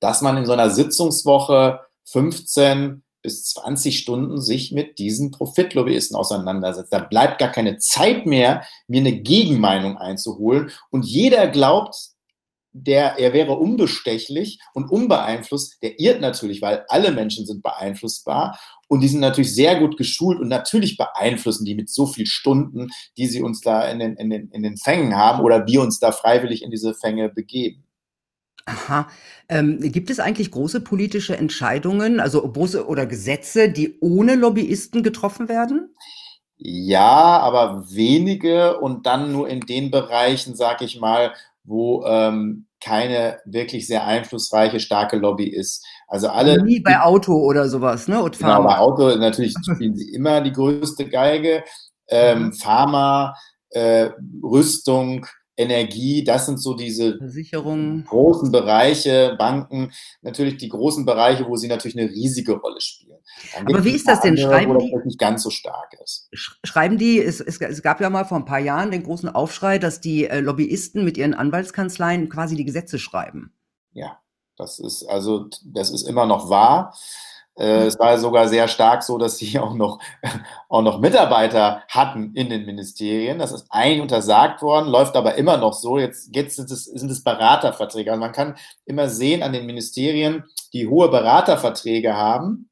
dass man in so einer Sitzungswoche 15 bis 20 Stunden sich mit diesen Profitlobbyisten auseinandersetzt. Da bleibt gar keine Zeit mehr, mir eine Gegenmeinung einzuholen. Und jeder glaubt, der, er wäre unbestechlich und unbeeinflusst, der irrt natürlich, weil alle Menschen sind beeinflussbar und die sind natürlich sehr gut geschult und natürlich beeinflussen die mit so vielen Stunden, die sie uns da in den, in den, in den Fängen haben oder wir uns da freiwillig in diese Fänge begeben. Aha. Ähm, gibt es eigentlich große politische Entscheidungen, also große oder Gesetze, die ohne Lobbyisten getroffen werden? Ja, aber wenige und dann nur in den Bereichen, sag ich mal, wo ähm, keine wirklich sehr einflussreiche, starke Lobby ist. Also alle. Nie bei Auto oder sowas, ne? Und genau, bei Auto natürlich spielen sie immer die größte Geige. Ähm, mhm. Pharma, äh, Rüstung, Energie, das sind so diese großen Bereiche, Banken, natürlich die großen Bereiche, wo sie natürlich eine riesige Rolle spielen. Aber wie ist das denn? Andere, Schreiben die, nicht ganz so stark ist. Schreiben die, es, es, es, gab ja mal vor ein paar Jahren den großen Aufschrei, dass die äh, Lobbyisten mit ihren Anwaltskanzleien quasi die Gesetze schreiben. Ja, das ist also, das ist immer noch wahr. Äh, es war sogar sehr stark so, dass sie auch noch, auch noch Mitarbeiter hatten in den Ministerien. Das ist ein untersagt worden, läuft aber immer noch so. Jetzt, jetzt sind, es, sind es Beraterverträge. Also man kann immer sehen an den Ministerien, die hohe Beraterverträge haben,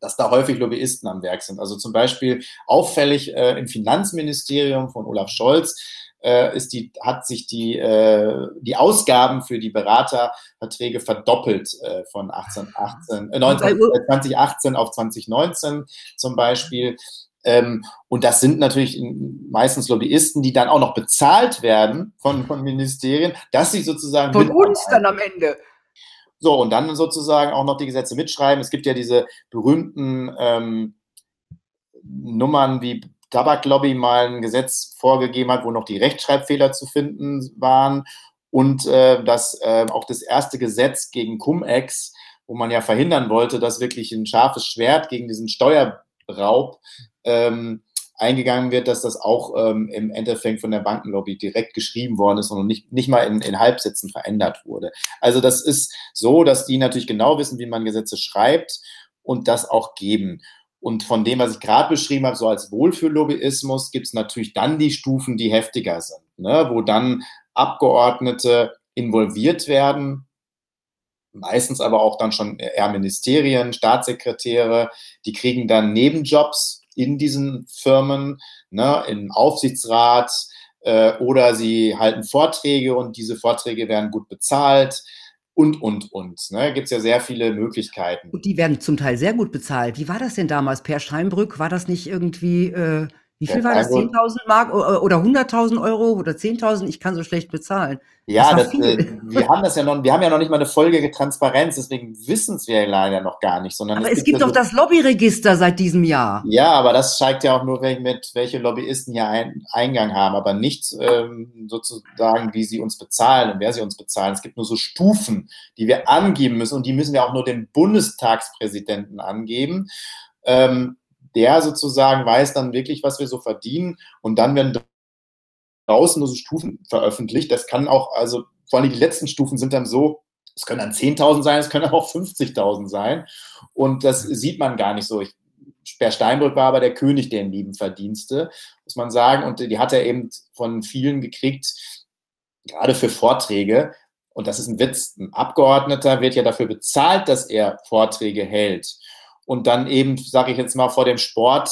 dass da häufig Lobbyisten am Werk sind. Also zum Beispiel auffällig äh, im Finanzministerium von Olaf Scholz äh, ist die, hat sich die, äh, die Ausgaben für die Beraterverträge verdoppelt äh, von 18, 18, äh, 19, 2018 auf 2019 zum Beispiel. Ähm, und das sind natürlich meistens Lobbyisten, die dann auch noch bezahlt werden von, von Ministerien, dass sie sozusagen. Von uns dann am Ende. So, und dann sozusagen auch noch die Gesetze mitschreiben. Es gibt ja diese berühmten ähm, Nummern wie Tabaklobby mal ein Gesetz vorgegeben hat, wo noch die Rechtschreibfehler zu finden waren und äh, dass äh, auch das erste Gesetz gegen Cum-Ex, wo man ja verhindern wollte, dass wirklich ein scharfes Schwert gegen diesen Steuerraub ähm, eingegangen wird, dass das auch ähm, im Endeffekt von der Bankenlobby direkt geschrieben worden ist und nicht, nicht mal in, in Halbsätzen verändert wurde. Also das ist so, dass die natürlich genau wissen, wie man Gesetze schreibt und das auch geben. Und von dem, was ich gerade beschrieben habe, so als Wohlfühllobbyismus, gibt es natürlich dann die Stufen, die heftiger sind, ne? wo dann Abgeordnete involviert werden, meistens aber auch dann schon eher Ministerien, Staatssekretäre, die kriegen dann Nebenjobs in diesen Firmen, ne, im Aufsichtsrat äh, oder sie halten Vorträge und diese Vorträge werden gut bezahlt und, und, und. Ne? Gibt es ja sehr viele Möglichkeiten. Und die werden zum Teil sehr gut bezahlt. Wie war das denn damals? Per Steinbrück, war das nicht irgendwie äh, Wie viel war das? 10.000 Mark oder 100.000 Euro oder 10.000? Ich kann so schlecht bezahlen. Ja, das, äh, wir haben das ja noch, wir haben ja noch nicht mal eine Folge Transparenz, deswegen wissen es wir leider noch gar nicht. Sondern aber es, es gibt, doch das Lobbyregister seit diesem Jahr. Ja, aber das zeigt ja auch nur, mit welche Lobbyisten hier ein, Eingang haben, aber nicht ähm, sozusagen, wie sie uns bezahlen und wer sie uns bezahlen. Es gibt nur so Stufen, die wir angeben müssen und die müssen wir auch nur dem Bundestagspräsidenten angeben. Ähm, der sozusagen weiß dann wirklich, was wir so verdienen und dann werden draußen nur so Stufen veröffentlicht. Das kann auch, also vor allem die letzten Stufen sind dann so, es können dann 10.000 sein, es können auch 50.000 sein und das sieht man gar nicht so. Ich, Per Steinbrück war aber der König der lieben Verdienste, muss man sagen, und die hat er eben von vielen gekriegt, gerade für Vorträge. Und das ist ein Witz. Ein Abgeordneter wird ja dafür bezahlt, dass er Vorträge hält und dann eben, sage ich jetzt mal, vor dem Sportverein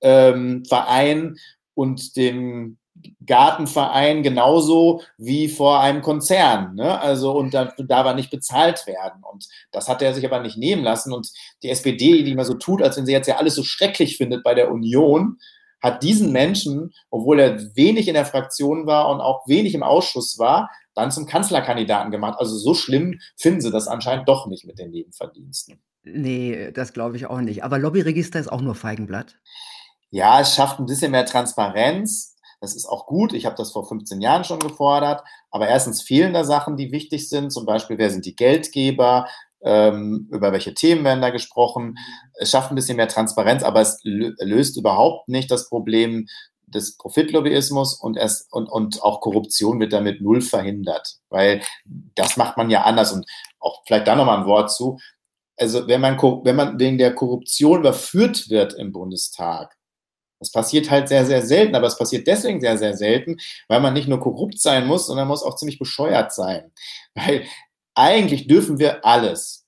ähm, und dem Gartenverein genauso wie vor einem Konzern. Ne? Also und da darf er nicht bezahlt werden. Und das hat er sich aber nicht nehmen lassen. Und die SPD, die immer so tut, als wenn sie jetzt ja alles so schrecklich findet bei der Union, hat diesen Menschen, obwohl er wenig in der Fraktion war und auch wenig im Ausschuss war, dann zum Kanzlerkandidaten gemacht. Also so schlimm finden sie das anscheinend doch nicht mit den Nebenverdiensten. Nee, das glaube ich auch nicht. Aber Lobbyregister ist auch nur Feigenblatt? Ja, es schafft ein bisschen mehr Transparenz. Das ist auch gut. Ich habe das vor 15 Jahren schon gefordert. Aber erstens fehlen da Sachen, die wichtig sind. Zum Beispiel, wer sind die Geldgeber? Ähm, über welche Themen werden da gesprochen? Es schafft ein bisschen mehr Transparenz, aber es löst überhaupt nicht das Problem des Profitlobbyismus und, erst, und, und auch Korruption wird damit null verhindert. Weil das macht man ja anders. Und auch vielleicht da nochmal ein Wort zu also wenn man, wenn man wegen der Korruption überführt wird im Bundestag, das passiert halt sehr, sehr selten, aber es passiert deswegen sehr, sehr selten, weil man nicht nur korrupt sein muss, sondern muss auch ziemlich bescheuert sein. Weil eigentlich dürfen wir alles.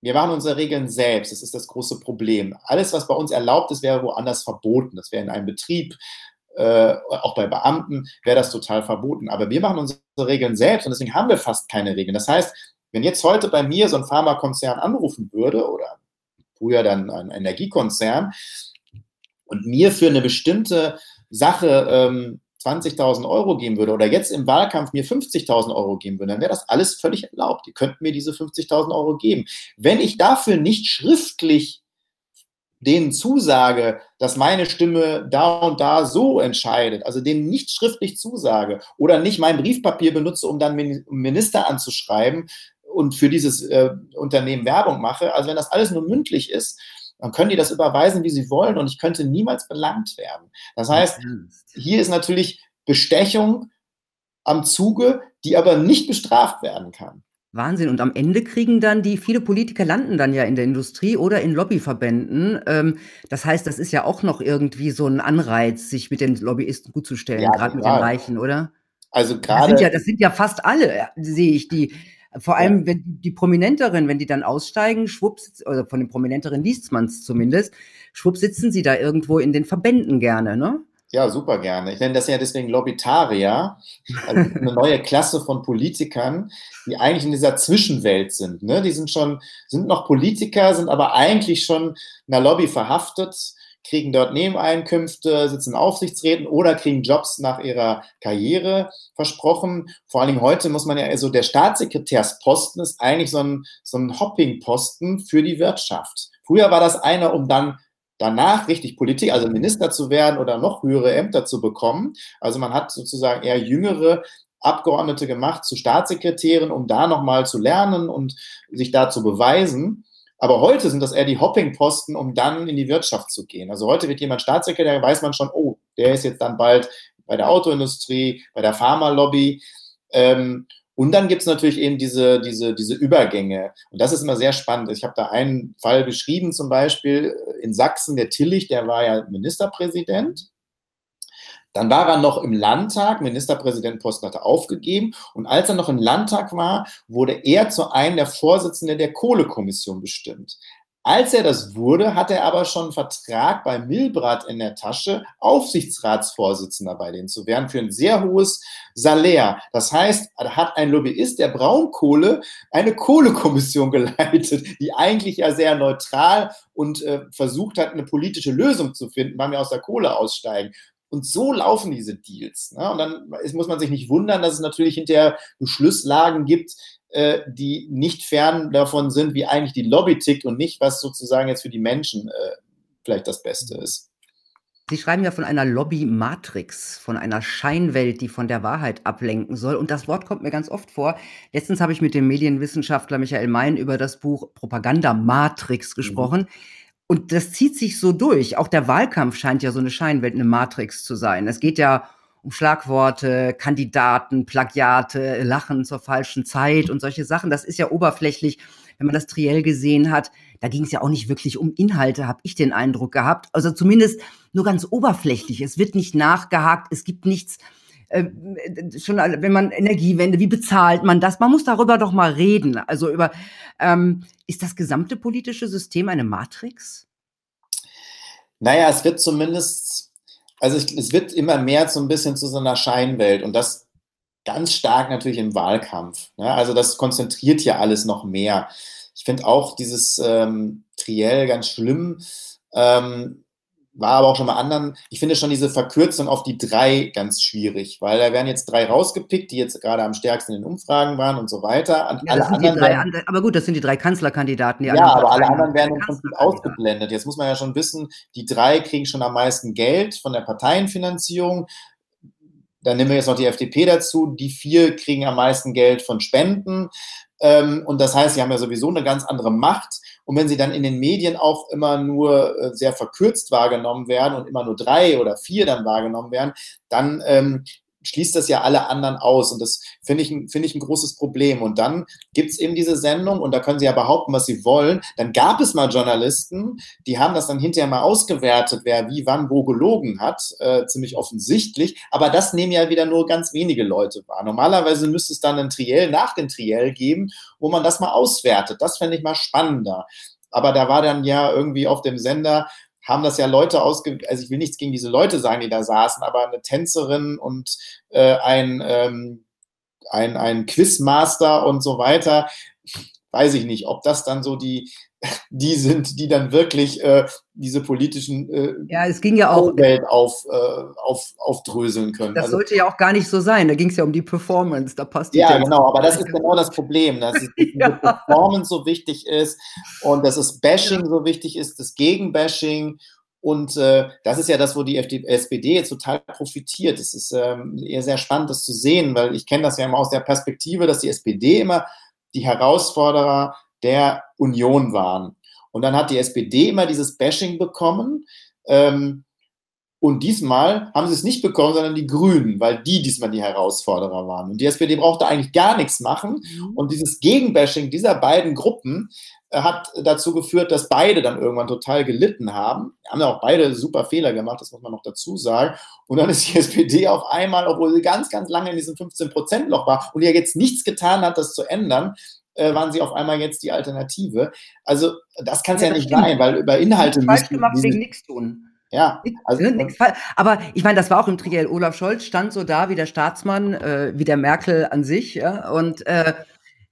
Wir machen unsere Regeln selbst. Das ist das große Problem. Alles, was bei uns erlaubt ist, wäre woanders verboten. Das wäre in einem Betrieb, äh, auch bei Beamten, wäre das total verboten. Aber wir machen unsere Regeln selbst und deswegen haben wir fast keine Regeln. Das heißt, wenn jetzt heute bei mir so ein Pharmakonzern anrufen würde oder früher dann ein Energiekonzern und mir für eine bestimmte Sache ähm, 20.000 Euro geben würde oder jetzt im Wahlkampf mir 50.000 Euro geben würde, dann wäre das alles völlig erlaubt. Die könnten mir diese 50.000 Euro geben. Wenn ich dafür nicht schriftlich denen zusage, dass meine Stimme da und da so entscheidet, also denen nicht schriftlich zusage oder nicht mein Briefpapier benutze, um dann Minister anzuschreiben, und für dieses äh, Unternehmen Werbung mache, also wenn das alles nur mündlich ist, dann können die das überweisen, wie sie wollen und ich könnte niemals belangt werden. Das heißt, hier ist natürlich Bestechung am Zuge, die aber nicht bestraft werden kann. Wahnsinn. Und am Ende kriegen dann die, viele Politiker landen dann ja in der Industrie oder in Lobbyverbänden. Ähm, das heißt, das ist ja auch noch irgendwie so ein Anreiz, sich mit den Lobbyisten gut zu stellen, ja, gerade mit den Reichen, oder? Also gerade. Das, ja, das sind ja fast alle, sehe ich, die, vor allem, ja. wenn die Prominenteren, wenn die dann aussteigen, schwupps, oder von den Prominenteren liest man es zumindest, schwupps sitzen sie da irgendwo in den Verbänden gerne, ne? Ja, super gerne. Ich nenne das ja deswegen Lobbytarier, also eine neue Klasse von Politikern, die eigentlich in dieser Zwischenwelt sind. Ne? Die sind schon, sind noch Politiker, sind aber eigentlich schon in der Lobby verhaftet kriegen dort Nebeneinkünfte, sitzen in Aufsichtsräten oder kriegen Jobs nach ihrer Karriere versprochen. Vor allem heute muss man ja, also der Staatssekretärsposten ist eigentlich so ein, so ein Hoppingposten für die Wirtschaft. Früher war das einer, um dann danach richtig Politik, also Minister zu werden oder noch höhere Ämter zu bekommen. Also man hat sozusagen eher jüngere Abgeordnete gemacht zu Staatssekretären, um da nochmal zu lernen und sich da zu beweisen. Aber heute sind das eher die Hopping-Posten, um dann in die Wirtschaft zu gehen. Also heute wird jemand Staatssekretär, weiß man schon, oh, der ist jetzt dann bald bei der Autoindustrie, bei der Pharmalobby. Ähm, und dann gibt es natürlich eben diese, diese, diese Übergänge. Und das ist immer sehr spannend. Ich habe da einen Fall beschrieben, zum Beispiel in Sachsen, der Tillich, der war ja Ministerpräsident. Dann war er noch im Landtag, Ministerpräsidentenposten hatte aufgegeben. Und als er noch im Landtag war, wurde er zu einem der Vorsitzenden der Kohlekommission bestimmt. Als er das wurde, hat er aber schon einen Vertrag bei Milbrat in der Tasche, Aufsichtsratsvorsitzender bei denen zu werden, für ein sehr hohes Salär. Das heißt, hat ein Lobbyist der Braunkohle eine Kohlekommission geleitet, die eigentlich ja sehr neutral und äh, versucht hat, eine politische Lösung zu finden, wann wir aus der Kohle aussteigen. Und so laufen diese Deals. Ne? Und dann muss man sich nicht wundern, dass es natürlich hinterher Beschlusslagen gibt, äh, die nicht fern davon sind, wie eigentlich die Lobby tickt und nicht, was sozusagen jetzt für die Menschen äh, vielleicht das Beste ist. Sie schreiben ja von einer Lobby-Matrix, von einer Scheinwelt, die von der Wahrheit ablenken soll. Und das Wort kommt mir ganz oft vor. Letztens habe ich mit dem Medienwissenschaftler Michael Mein über das Buch Propaganda-Matrix gesprochen. Mhm. Und das zieht sich so durch. Auch der Wahlkampf scheint ja so eine Scheinwelt, eine Matrix zu sein. Es geht ja um Schlagworte, Kandidaten, Plagiate, Lachen zur falschen Zeit und solche Sachen. Das ist ja oberflächlich, wenn man das Triell gesehen hat. Da ging es ja auch nicht wirklich um Inhalte, habe ich den Eindruck gehabt. Also zumindest nur ganz oberflächlich. Es wird nicht nachgehakt, es gibt nichts. Äh, schon wenn man Energiewende, wie bezahlt man das? Man muss darüber doch mal reden. Also über ähm, ist das gesamte politische System eine Matrix? Naja, es wird zumindest also ich, es wird immer mehr so ein bisschen zu so einer Scheinwelt und das ganz stark natürlich im Wahlkampf. Ne? Also das konzentriert ja alles noch mehr. Ich finde auch dieses ähm, Triell ganz schlimm. Ähm, war aber auch schon mal anderen. Ich finde schon diese Verkürzung auf die drei ganz schwierig, weil da werden jetzt drei rausgepickt, die jetzt gerade am stärksten in den Umfragen waren und so weiter. Und ja, alle anderen werden, aber gut, das sind die drei Kanzlerkandidaten. Die ja, aber alle anderen werden im Prinzip ausgeblendet. Jetzt muss man ja schon wissen, die drei kriegen schon am meisten Geld von der Parteienfinanzierung. Dann nehmen wir jetzt noch die FDP dazu. Die vier kriegen am meisten Geld von Spenden. Ähm, und das heißt, sie haben ja sowieso eine ganz andere Macht. Und wenn sie dann in den Medien auch immer nur äh, sehr verkürzt wahrgenommen werden und immer nur drei oder vier dann wahrgenommen werden, dann ähm, schließt das ja alle anderen aus. Und das finde ich, finde ich ein großes Problem. Und dann gibt es eben diese Sendung und da können sie ja behaupten, was sie wollen. Dann gab es mal Journalisten, die haben das dann hinterher mal ausgewertet, wer wie, wann, wo gelogen hat. Äh, ziemlich offensichtlich. Aber das nehmen ja wieder nur ganz wenige Leute wahr. Normalerweise müsste es dann ein Triell nach dem Triell geben, wo man das mal auswertet. Das fände ich mal spannender. Aber da war dann ja irgendwie auf dem Sender haben das ja Leute ausge... Also ich will nichts gegen diese Leute sagen, die da saßen, aber eine Tänzerin und äh, ein, ähm, ein, ein Quizmaster und so weiter, weiß ich nicht, ob das dann so die, die sind, die dann wirklich äh, diese politischen äh, ja, es ging ja auch Welt auf, äh, auf, aufdröseln können. Das also, sollte ja auch gar nicht so sein. Da ging es ja um die Performance. Da passt ja genau. Aber das ist genau das Problem, dass die ja. Performance so wichtig ist und dass das Bashing so wichtig ist, das Gegenbashing. Und äh, das ist ja das, wo die FD SPD jetzt total profitiert. Es ist ähm, eher sehr spannend, das zu sehen, weil ich kenne das ja immer aus der Perspektive, dass die SPD immer die Herausforderer der Union waren. Und dann hat die SPD immer dieses Bashing bekommen. Ähm, und diesmal haben sie es nicht bekommen, sondern die Grünen, weil die diesmal die Herausforderer waren. Und die SPD brauchte eigentlich gar nichts machen. Mhm. Und dieses Gegenbashing dieser beiden Gruppen hat dazu geführt, dass beide dann irgendwann total gelitten haben. Haben ja auch beide super Fehler gemacht, das muss man noch dazu sagen. Und dann ist die SPD auf einmal, obwohl sie ganz, ganz lange in diesem 15-Prozent-Loch war und ja jetzt nichts getan hat, das zu ändern, äh, waren sie auf einmal jetzt die Alternative. Also das kann es ja, ja nicht stimmt. sein, weil über Inhalte falsch gemacht wegen nichts tun. Ja, also, aber ich meine, das war auch im Triell. Olaf Scholz stand so da wie der Staatsmann, äh, wie der Merkel an sich, ja, und äh,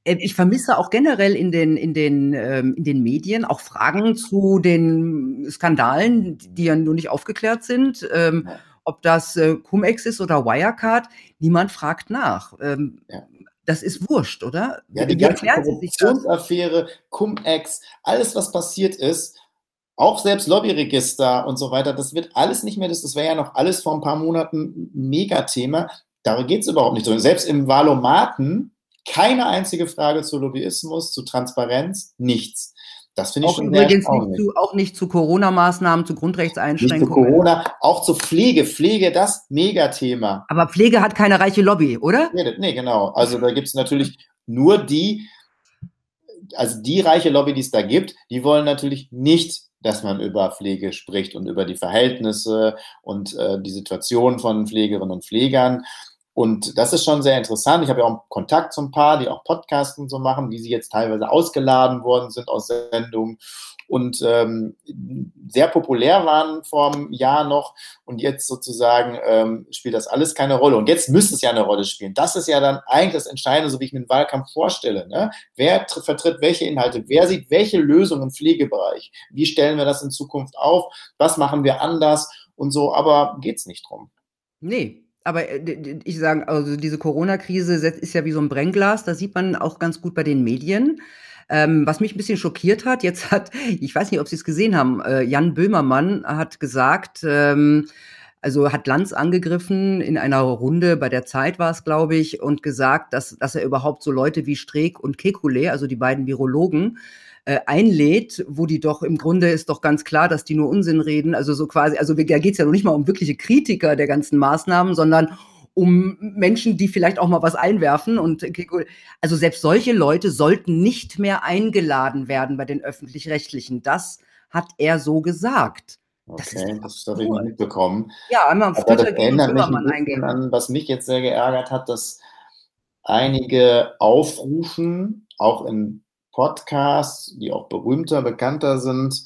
ich vermisse auch generell in den, in, den, ähm, in den Medien auch Fragen zu den Skandalen, die ja nur nicht aufgeklärt sind. Ähm, ja. Ob das äh, Cum-Ex ist oder Wirecard, niemand fragt nach. Ähm, ja das ist wurscht, oder? Ja, die Wie ganze Korruptionsaffäre, Cum-Ex, alles, was passiert ist, auch selbst Lobbyregister und so weiter, das wird alles nicht mehr, das, das wäre ja noch alles vor ein paar Monaten ein Megathema. Darum geht es überhaupt nicht so. Selbst im Valomaten keine einzige Frage zu Lobbyismus, zu Transparenz, nichts. Das finde ich auch schon sehr nicht zu, Auch nicht zu Corona-Maßnahmen, zu Grundrechtseinschränkungen. Nicht zu Corona, auch zu Pflege. Pflege, das Megathema. Aber Pflege hat keine reiche Lobby, oder? Nee, nee genau. Also da gibt es natürlich nur die, also die reiche Lobby, die es da gibt, die wollen natürlich nicht, dass man über Pflege spricht und über die Verhältnisse und äh, die Situation von Pflegerinnen und Pflegern. Und das ist schon sehr interessant. Ich habe ja auch Kontakt zu ein paar, die auch Podcasten so machen, wie sie jetzt teilweise ausgeladen worden sind aus Sendungen. und ähm, sehr populär waren vor einem Jahr noch und jetzt sozusagen ähm, spielt das alles keine Rolle. Und jetzt müsste es ja eine Rolle spielen. Das ist ja dann eigentlich das Entscheidende, so wie ich mir den Wahlkampf vorstelle. Ne? Wer vertritt welche Inhalte? Wer sieht welche Lösungen im Pflegebereich? Wie stellen wir das in Zukunft auf? Was machen wir anders? Und so, aber geht es nicht drum. Nee, aber äh, ich sage, also diese Corona-Krise ist ja wie so ein Brennglas, das sieht man auch ganz gut bei den Medien. Ähm, was mich ein bisschen schockiert hat, jetzt hat, ich weiß nicht, ob Sie es gesehen haben, äh, Jan Böhmermann hat gesagt, ähm, also hat Lanz angegriffen in einer Runde, bei der Zeit war es, glaube ich, und gesagt, dass, dass er überhaupt so Leute wie Streeck und Kekulé, also die beiden Virologen, äh, einlädt, wo die doch im Grunde ist doch ganz klar, dass die nur Unsinn reden. Also so quasi, also da geht es ja noch nicht mal um wirkliche Kritiker der ganzen Maßnahmen, sondern um Menschen, die vielleicht auch mal was einwerfen. Und also selbst solche Leute sollten nicht mehr eingeladen werden bei den öffentlich-rechtlichen. Das hat er so gesagt. Das okay, das habe ich nicht mitbekommen. Ja, einmal auf Twitter erinnert mich ein bisschen an, was mich jetzt sehr geärgert hat, dass einige aufrufen, auch in Podcasts, die auch berühmter, bekannter sind,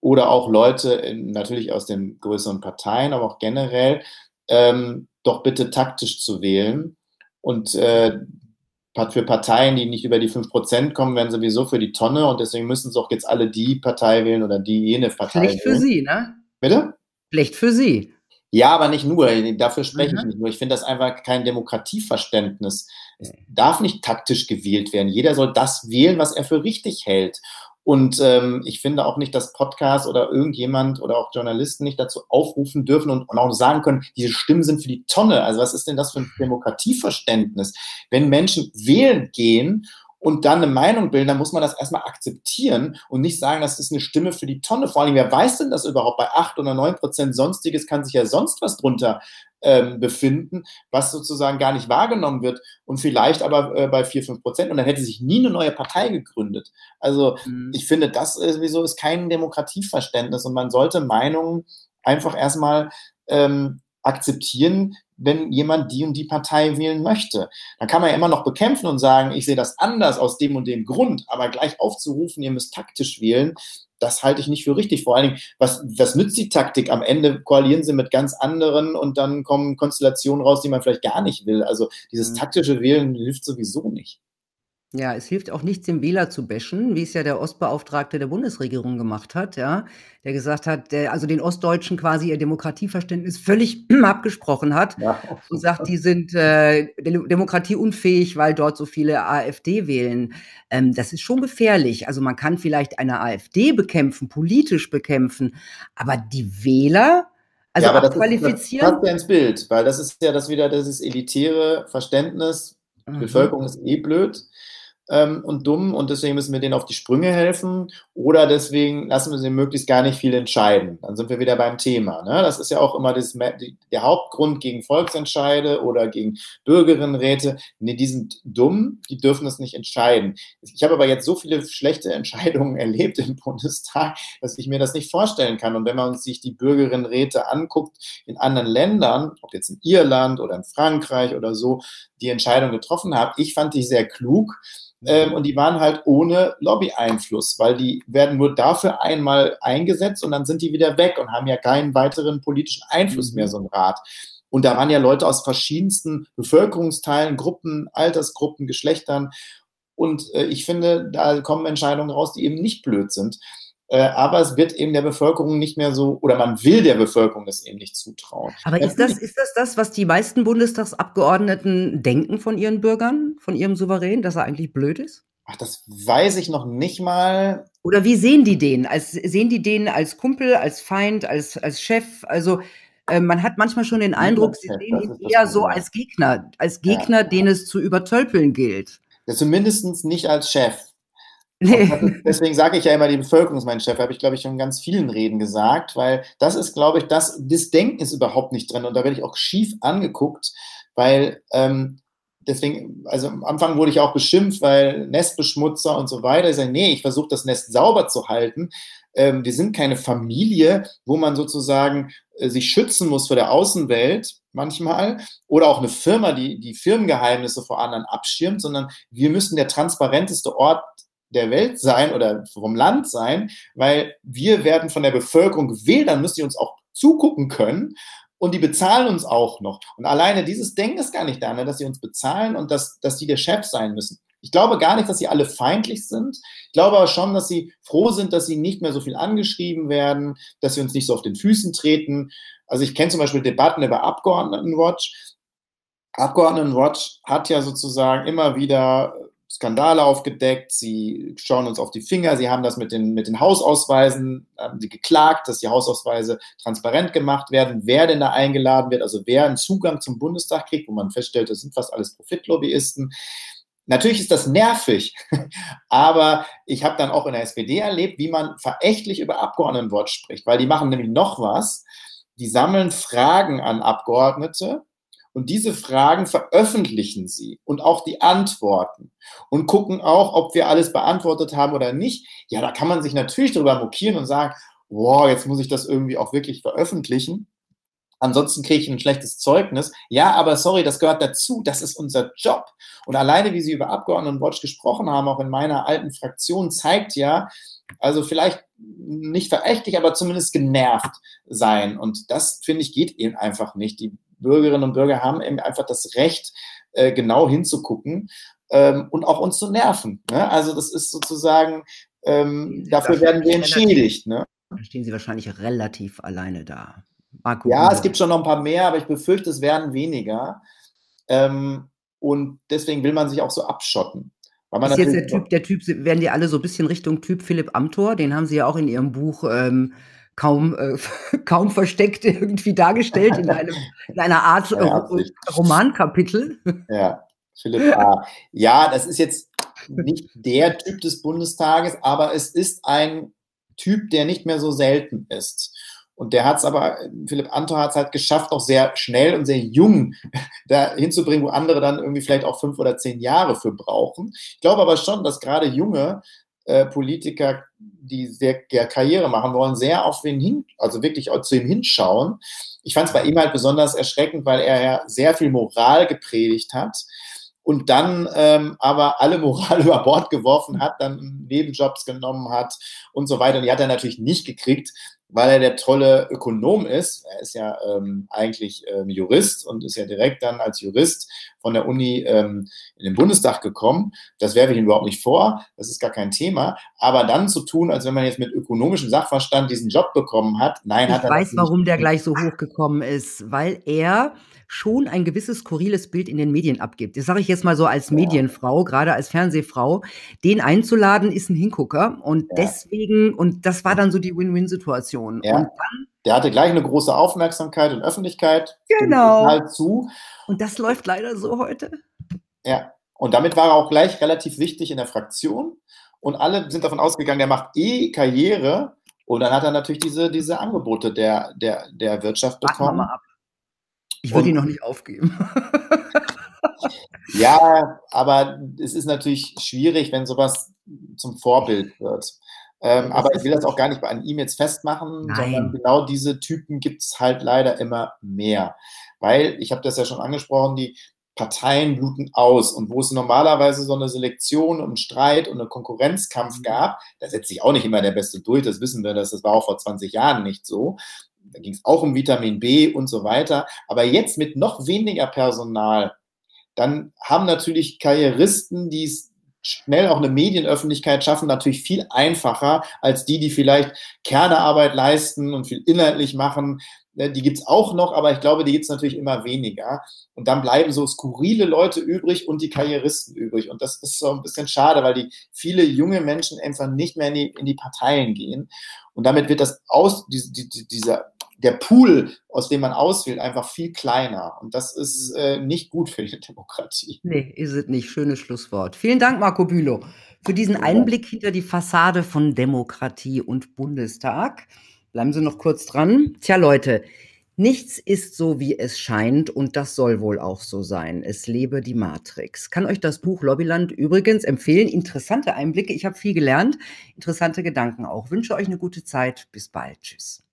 oder auch Leute in, natürlich aus den größeren Parteien, aber auch generell, ähm, doch bitte taktisch zu wählen. Und äh, für Parteien, die nicht über die 5% kommen, werden sowieso für die Tonne und deswegen müssen sie auch jetzt alle die Partei wählen oder die jene Partei Schlecht wählen. für Sie, ne? Bitte? Schlecht für Sie. Ja, aber nicht nur. Dafür spreche mhm. ich nicht nur. Ich finde das einfach kein Demokratieverständnis. Es darf nicht taktisch gewählt werden. Jeder soll das wählen, was er für richtig hält. Und ähm, ich finde auch nicht, dass Podcasts oder irgendjemand oder auch Journalisten nicht dazu aufrufen dürfen und, und, auch sagen können, diese Stimmen sind für die Tonne. Also was ist denn das für ein Demokratieverständnis? Wenn Menschen wählen gehen und dann eine Meinung bilden, dann muss man das erstmal akzeptieren und nicht sagen, das ist eine Stimme für die Tonne. Vor allem, wer weiß denn das überhaupt? Bei acht oder neun Prozent Sonstiges kann sich ja sonst was drunter ähm, befinden, was sozusagen gar nicht wahrgenommen wird und vielleicht aber äh, bei vier fünf Prozent und dann hätte sich nie eine neue Partei gegründet. Also mhm. ich finde, das sowieso ist kein Demokratieverständnis und man sollte Meinungen einfach erstmal ähm, akzeptieren, wenn jemand die und die Partei wählen möchte. Dann kann man ja immer noch bekämpfen und sagen, ich sehe das anders aus dem und dem Grund, aber gleich aufzurufen, ihr müsst taktisch wählen, das halte ich nicht für richtig. Vor allen Dingen, was, was nützt die Taktik? Am Ende koalieren sie mit ganz anderen und dann kommen Konstellationen raus, die man vielleicht gar nicht will. Also dieses mhm. taktische Wählen hilft sowieso nicht. Ja, es hilft auch nichts, den Wähler zu bashen, wie es ja der Ostbeauftragte der Bundesregierung gemacht hat, ja, der gesagt hat, der also den Ostdeutschen quasi ihr Demokratieverständnis völlig abgesprochen hat ja. und sagt, die sind äh, demokratieunfähig, weil dort so viele AfD wählen. Ähm, das ist schon gefährlich. Also man kann vielleicht eine AfD bekämpfen, politisch bekämpfen, aber die Wähler, also ja, aber abqualifizieren. Das, das passt ja ins Bild, weil das ist ja das wieder das elitäre Verständnis. Mhm. Bevölkerung ist eh blöd ähm, und dumm und deswegen müssen wir denen auf die Sprünge helfen oder deswegen lassen wir sie möglichst gar nicht viel entscheiden. Dann sind wir wieder beim Thema. Ne? Das ist ja auch immer das, der Hauptgrund gegen Volksentscheide oder gegen Bürgerinnenräte. Nee, die sind dumm, die dürfen das nicht entscheiden. Ich habe aber jetzt so viele schlechte Entscheidungen erlebt im Bundestag, dass ich mir das nicht vorstellen kann. Und wenn man sich die Bürgerinnenräte anguckt in anderen Ländern, ob jetzt in Irland oder in Frankreich oder so, die Entscheidung getroffen haben, ich fand die sehr klug ähm, und die waren halt ohne Lobby-Einfluss, weil die werden nur dafür einmal eingesetzt und dann sind die wieder weg und haben ja keinen weiteren politischen Einfluss mehr, mhm. so ein Rat. Und da waren ja Leute aus verschiedensten Bevölkerungsteilen, Gruppen, Altersgruppen, Geschlechtern. Und äh, ich finde, da kommen Entscheidungen raus, die eben nicht blöd sind. Äh, aber es wird eben der Bevölkerung nicht mehr so, oder man will der Bevölkerung das eben nicht zutrauen. Aber ist das, ist das das, was die meisten Bundestagsabgeordneten denken von ihren Bürgern, von ihrem Souverän, dass er eigentlich blöd ist? Ach, das weiß ich noch nicht mal. Oder wie sehen die den? Als, sehen die den als Kumpel, als Feind, als, als Chef? Also äh, man hat manchmal schon den Eindruck, sie sehen ihn eher so als Gegner, als Gegner, ja. den es zu übertölpeln gilt. Ja, zumindest nicht als Chef. Nee. Deswegen sage ich ja immer, die Bevölkerung ist mein Chef, habe ich, glaube ich, schon in ganz vielen Reden gesagt, weil das ist, glaube ich, das, das Denken ist überhaupt nicht drin und da werde ich auch schief angeguckt, weil ähm, deswegen, also am Anfang wurde ich auch beschimpft, weil Nestbeschmutzer und so weiter. Ich sage, nee, ich versuche das Nest sauber zu halten. Ähm, wir sind keine Familie, wo man sozusagen äh, sich schützen muss vor der Außenwelt manchmal oder auch eine Firma, die die Firmengeheimnisse vor anderen abschirmt, sondern wir müssen der transparenteste Ort der Welt sein oder vom Land sein, weil wir werden von der Bevölkerung gewählt, dann müssen sie uns auch zugucken können und die bezahlen uns auch noch. Und alleine dieses Denken ist gar nicht da, ne, dass sie uns bezahlen und dass, dass die der Chef sein müssen. Ich glaube gar nicht, dass sie alle feindlich sind. Ich glaube aber schon, dass sie froh sind, dass sie nicht mehr so viel angeschrieben werden, dass sie uns nicht so auf den Füßen treten. Also ich kenne zum Beispiel Debatten über Abgeordnetenwatch. Abgeordnetenwatch hat ja sozusagen immer wieder Skandale aufgedeckt, sie schauen uns auf die Finger, sie haben das mit den, mit den Hausausweisen, haben sie geklagt, dass die Hausausweise transparent gemacht werden, wer denn da eingeladen wird, also wer einen Zugang zum Bundestag kriegt, wo man feststellt, das sind fast alles Profitlobbyisten. Natürlich ist das nervig, aber ich habe dann auch in der SPD erlebt, wie man verächtlich über Abgeordnetenwort spricht, weil die machen nämlich noch was. Die sammeln Fragen an Abgeordnete und diese Fragen veröffentlichen sie und auch die Antworten und gucken auch, ob wir alles beantwortet haben oder nicht. Ja, da kann man sich natürlich darüber mokieren und sagen, wow, jetzt muss ich das irgendwie auch wirklich veröffentlichen. Ansonsten kriege ich ein schlechtes Zeugnis. Ja, aber sorry, das gehört dazu. Das ist unser Job. Und alleine, wie Sie über Abgeordnetenwatch gesprochen haben, auch in meiner alten Fraktion, zeigt ja, also vielleicht nicht verächtlich, aber zumindest genervt sein. Und das, finde ich, geht eben einfach nicht. Die Bürgerinnen und Bürger haben eben einfach das Recht, äh, genau hinzugucken ähm, und auch uns zu nerven. Ne? Also das ist sozusagen, ähm, dafür werden wir entschädigt. Ne? Dann stehen Sie wahrscheinlich relativ alleine da. Marco ja, es gibt schon noch ein paar mehr, aber ich befürchte, es werden weniger. Ähm, und deswegen will man sich auch so abschotten. Weil man ist jetzt der Typ, der Typ, werden die alle so ein bisschen Richtung Typ Philipp Amthor, den haben Sie ja auch in Ihrem Buch ähm, kaum, äh, kaum versteckt irgendwie dargestellt in, einem, in einer Art ja, Romankapitel. Ja, Philipp A. Ja, das ist jetzt nicht der Typ des Bundestages, aber es ist ein Typ, der nicht mehr so selten ist. Und der hat es aber, Philipp Antor hat es halt geschafft, auch sehr schnell und sehr jung da hinzubringen, wo andere dann irgendwie vielleicht auch fünf oder zehn Jahre für brauchen. Ich glaube aber schon, dass gerade junge äh, Politiker, die sehr ja, Karriere machen wollen, sehr auf ihn hin, also wirklich zu ihm hinschauen. Ich fand es bei ihm halt besonders erschreckend, weil er ja sehr viel Moral gepredigt hat und dann ähm, aber alle Moral über Bord geworfen hat, dann Nebenjobs genommen hat und so weiter. Und die hat er natürlich nicht gekriegt, weil er der tolle Ökonom ist. Er ist ja ähm, eigentlich ähm, Jurist und ist ja direkt dann als Jurist von der Uni ähm, in den Bundestag gekommen. Das werfe ich ihm überhaupt nicht vor, das ist gar kein Thema. Aber dann zu tun, als wenn man jetzt mit ökonomischem Sachverstand diesen Job bekommen hat, nein, ich hat er. Ich weiß, warum der gleich so hochgekommen ist, weil er schon ein gewisses skurriles Bild in den Medien abgibt. Das sage ich jetzt mal so als Medienfrau, gerade als Fernsehfrau, den einzuladen ist ein Hingucker und ja. deswegen, und das war dann so die Win-Win-Situation. Ja. Und dann der hatte gleich eine große Aufmerksamkeit und Öffentlichkeit. Genau. Halt zu. Und das läuft leider so heute. Ja. Und damit war er auch gleich relativ wichtig in der Fraktion. Und alle sind davon ausgegangen, der macht eh Karriere. Und dann hat er natürlich diese, diese Angebote der, der, der Wirtschaft bekommen. Ab. Ich würde ihn noch nicht aufgeben. ja, aber es ist natürlich schwierig, wenn sowas zum Vorbild wird. Ähm, aber ich will das auch gar nicht an ihm jetzt festmachen, Nein. sondern genau diese Typen gibt es halt leider immer mehr. Weil, ich habe das ja schon angesprochen, die Parteien bluten aus. Und wo es normalerweise so eine Selektion und Streit und einen Konkurrenzkampf mhm. gab, da setzt sich auch nicht immer der Beste durch, das wissen wir, das, das war auch vor 20 Jahren nicht so da ging es auch um Vitamin B und so weiter. Aber jetzt mit noch weniger Personal, dann haben natürlich Karrieristen, die es schnell auch eine Medienöffentlichkeit schaffen, natürlich viel einfacher als die, die vielleicht Kernearbeit leisten und viel inhaltlich machen. Ne, die gibt es auch noch, aber ich glaube, die gibt es natürlich immer weniger. Und dann bleiben so skurrile Leute übrig und die Karrieristen übrig. Und das ist so ein bisschen schade, weil die viele junge Menschen einfach nicht mehr in die, in die Parteien gehen. Und damit wird das aus, die, die, dieser der Pool, aus dem man auswählt, einfach viel kleiner. Und das ist äh, nicht gut für die Demokratie. Nee, ist es nicht. Schönes Schlusswort. Vielen Dank, Marco Bülow, für diesen Einblick hinter die Fassade von Demokratie und Bundestag. Bleiben Sie noch kurz dran. Tja, Leute, nichts ist so, wie es scheint und das soll wohl auch so sein. Es lebe die Matrix. Kann euch das Buch Lobbyland übrigens empfehlen. Interessante Einblicke. Ich habe viel gelernt. Interessante Gedanken auch. Wünsche euch eine gute Zeit. Bis bald. Tschüss.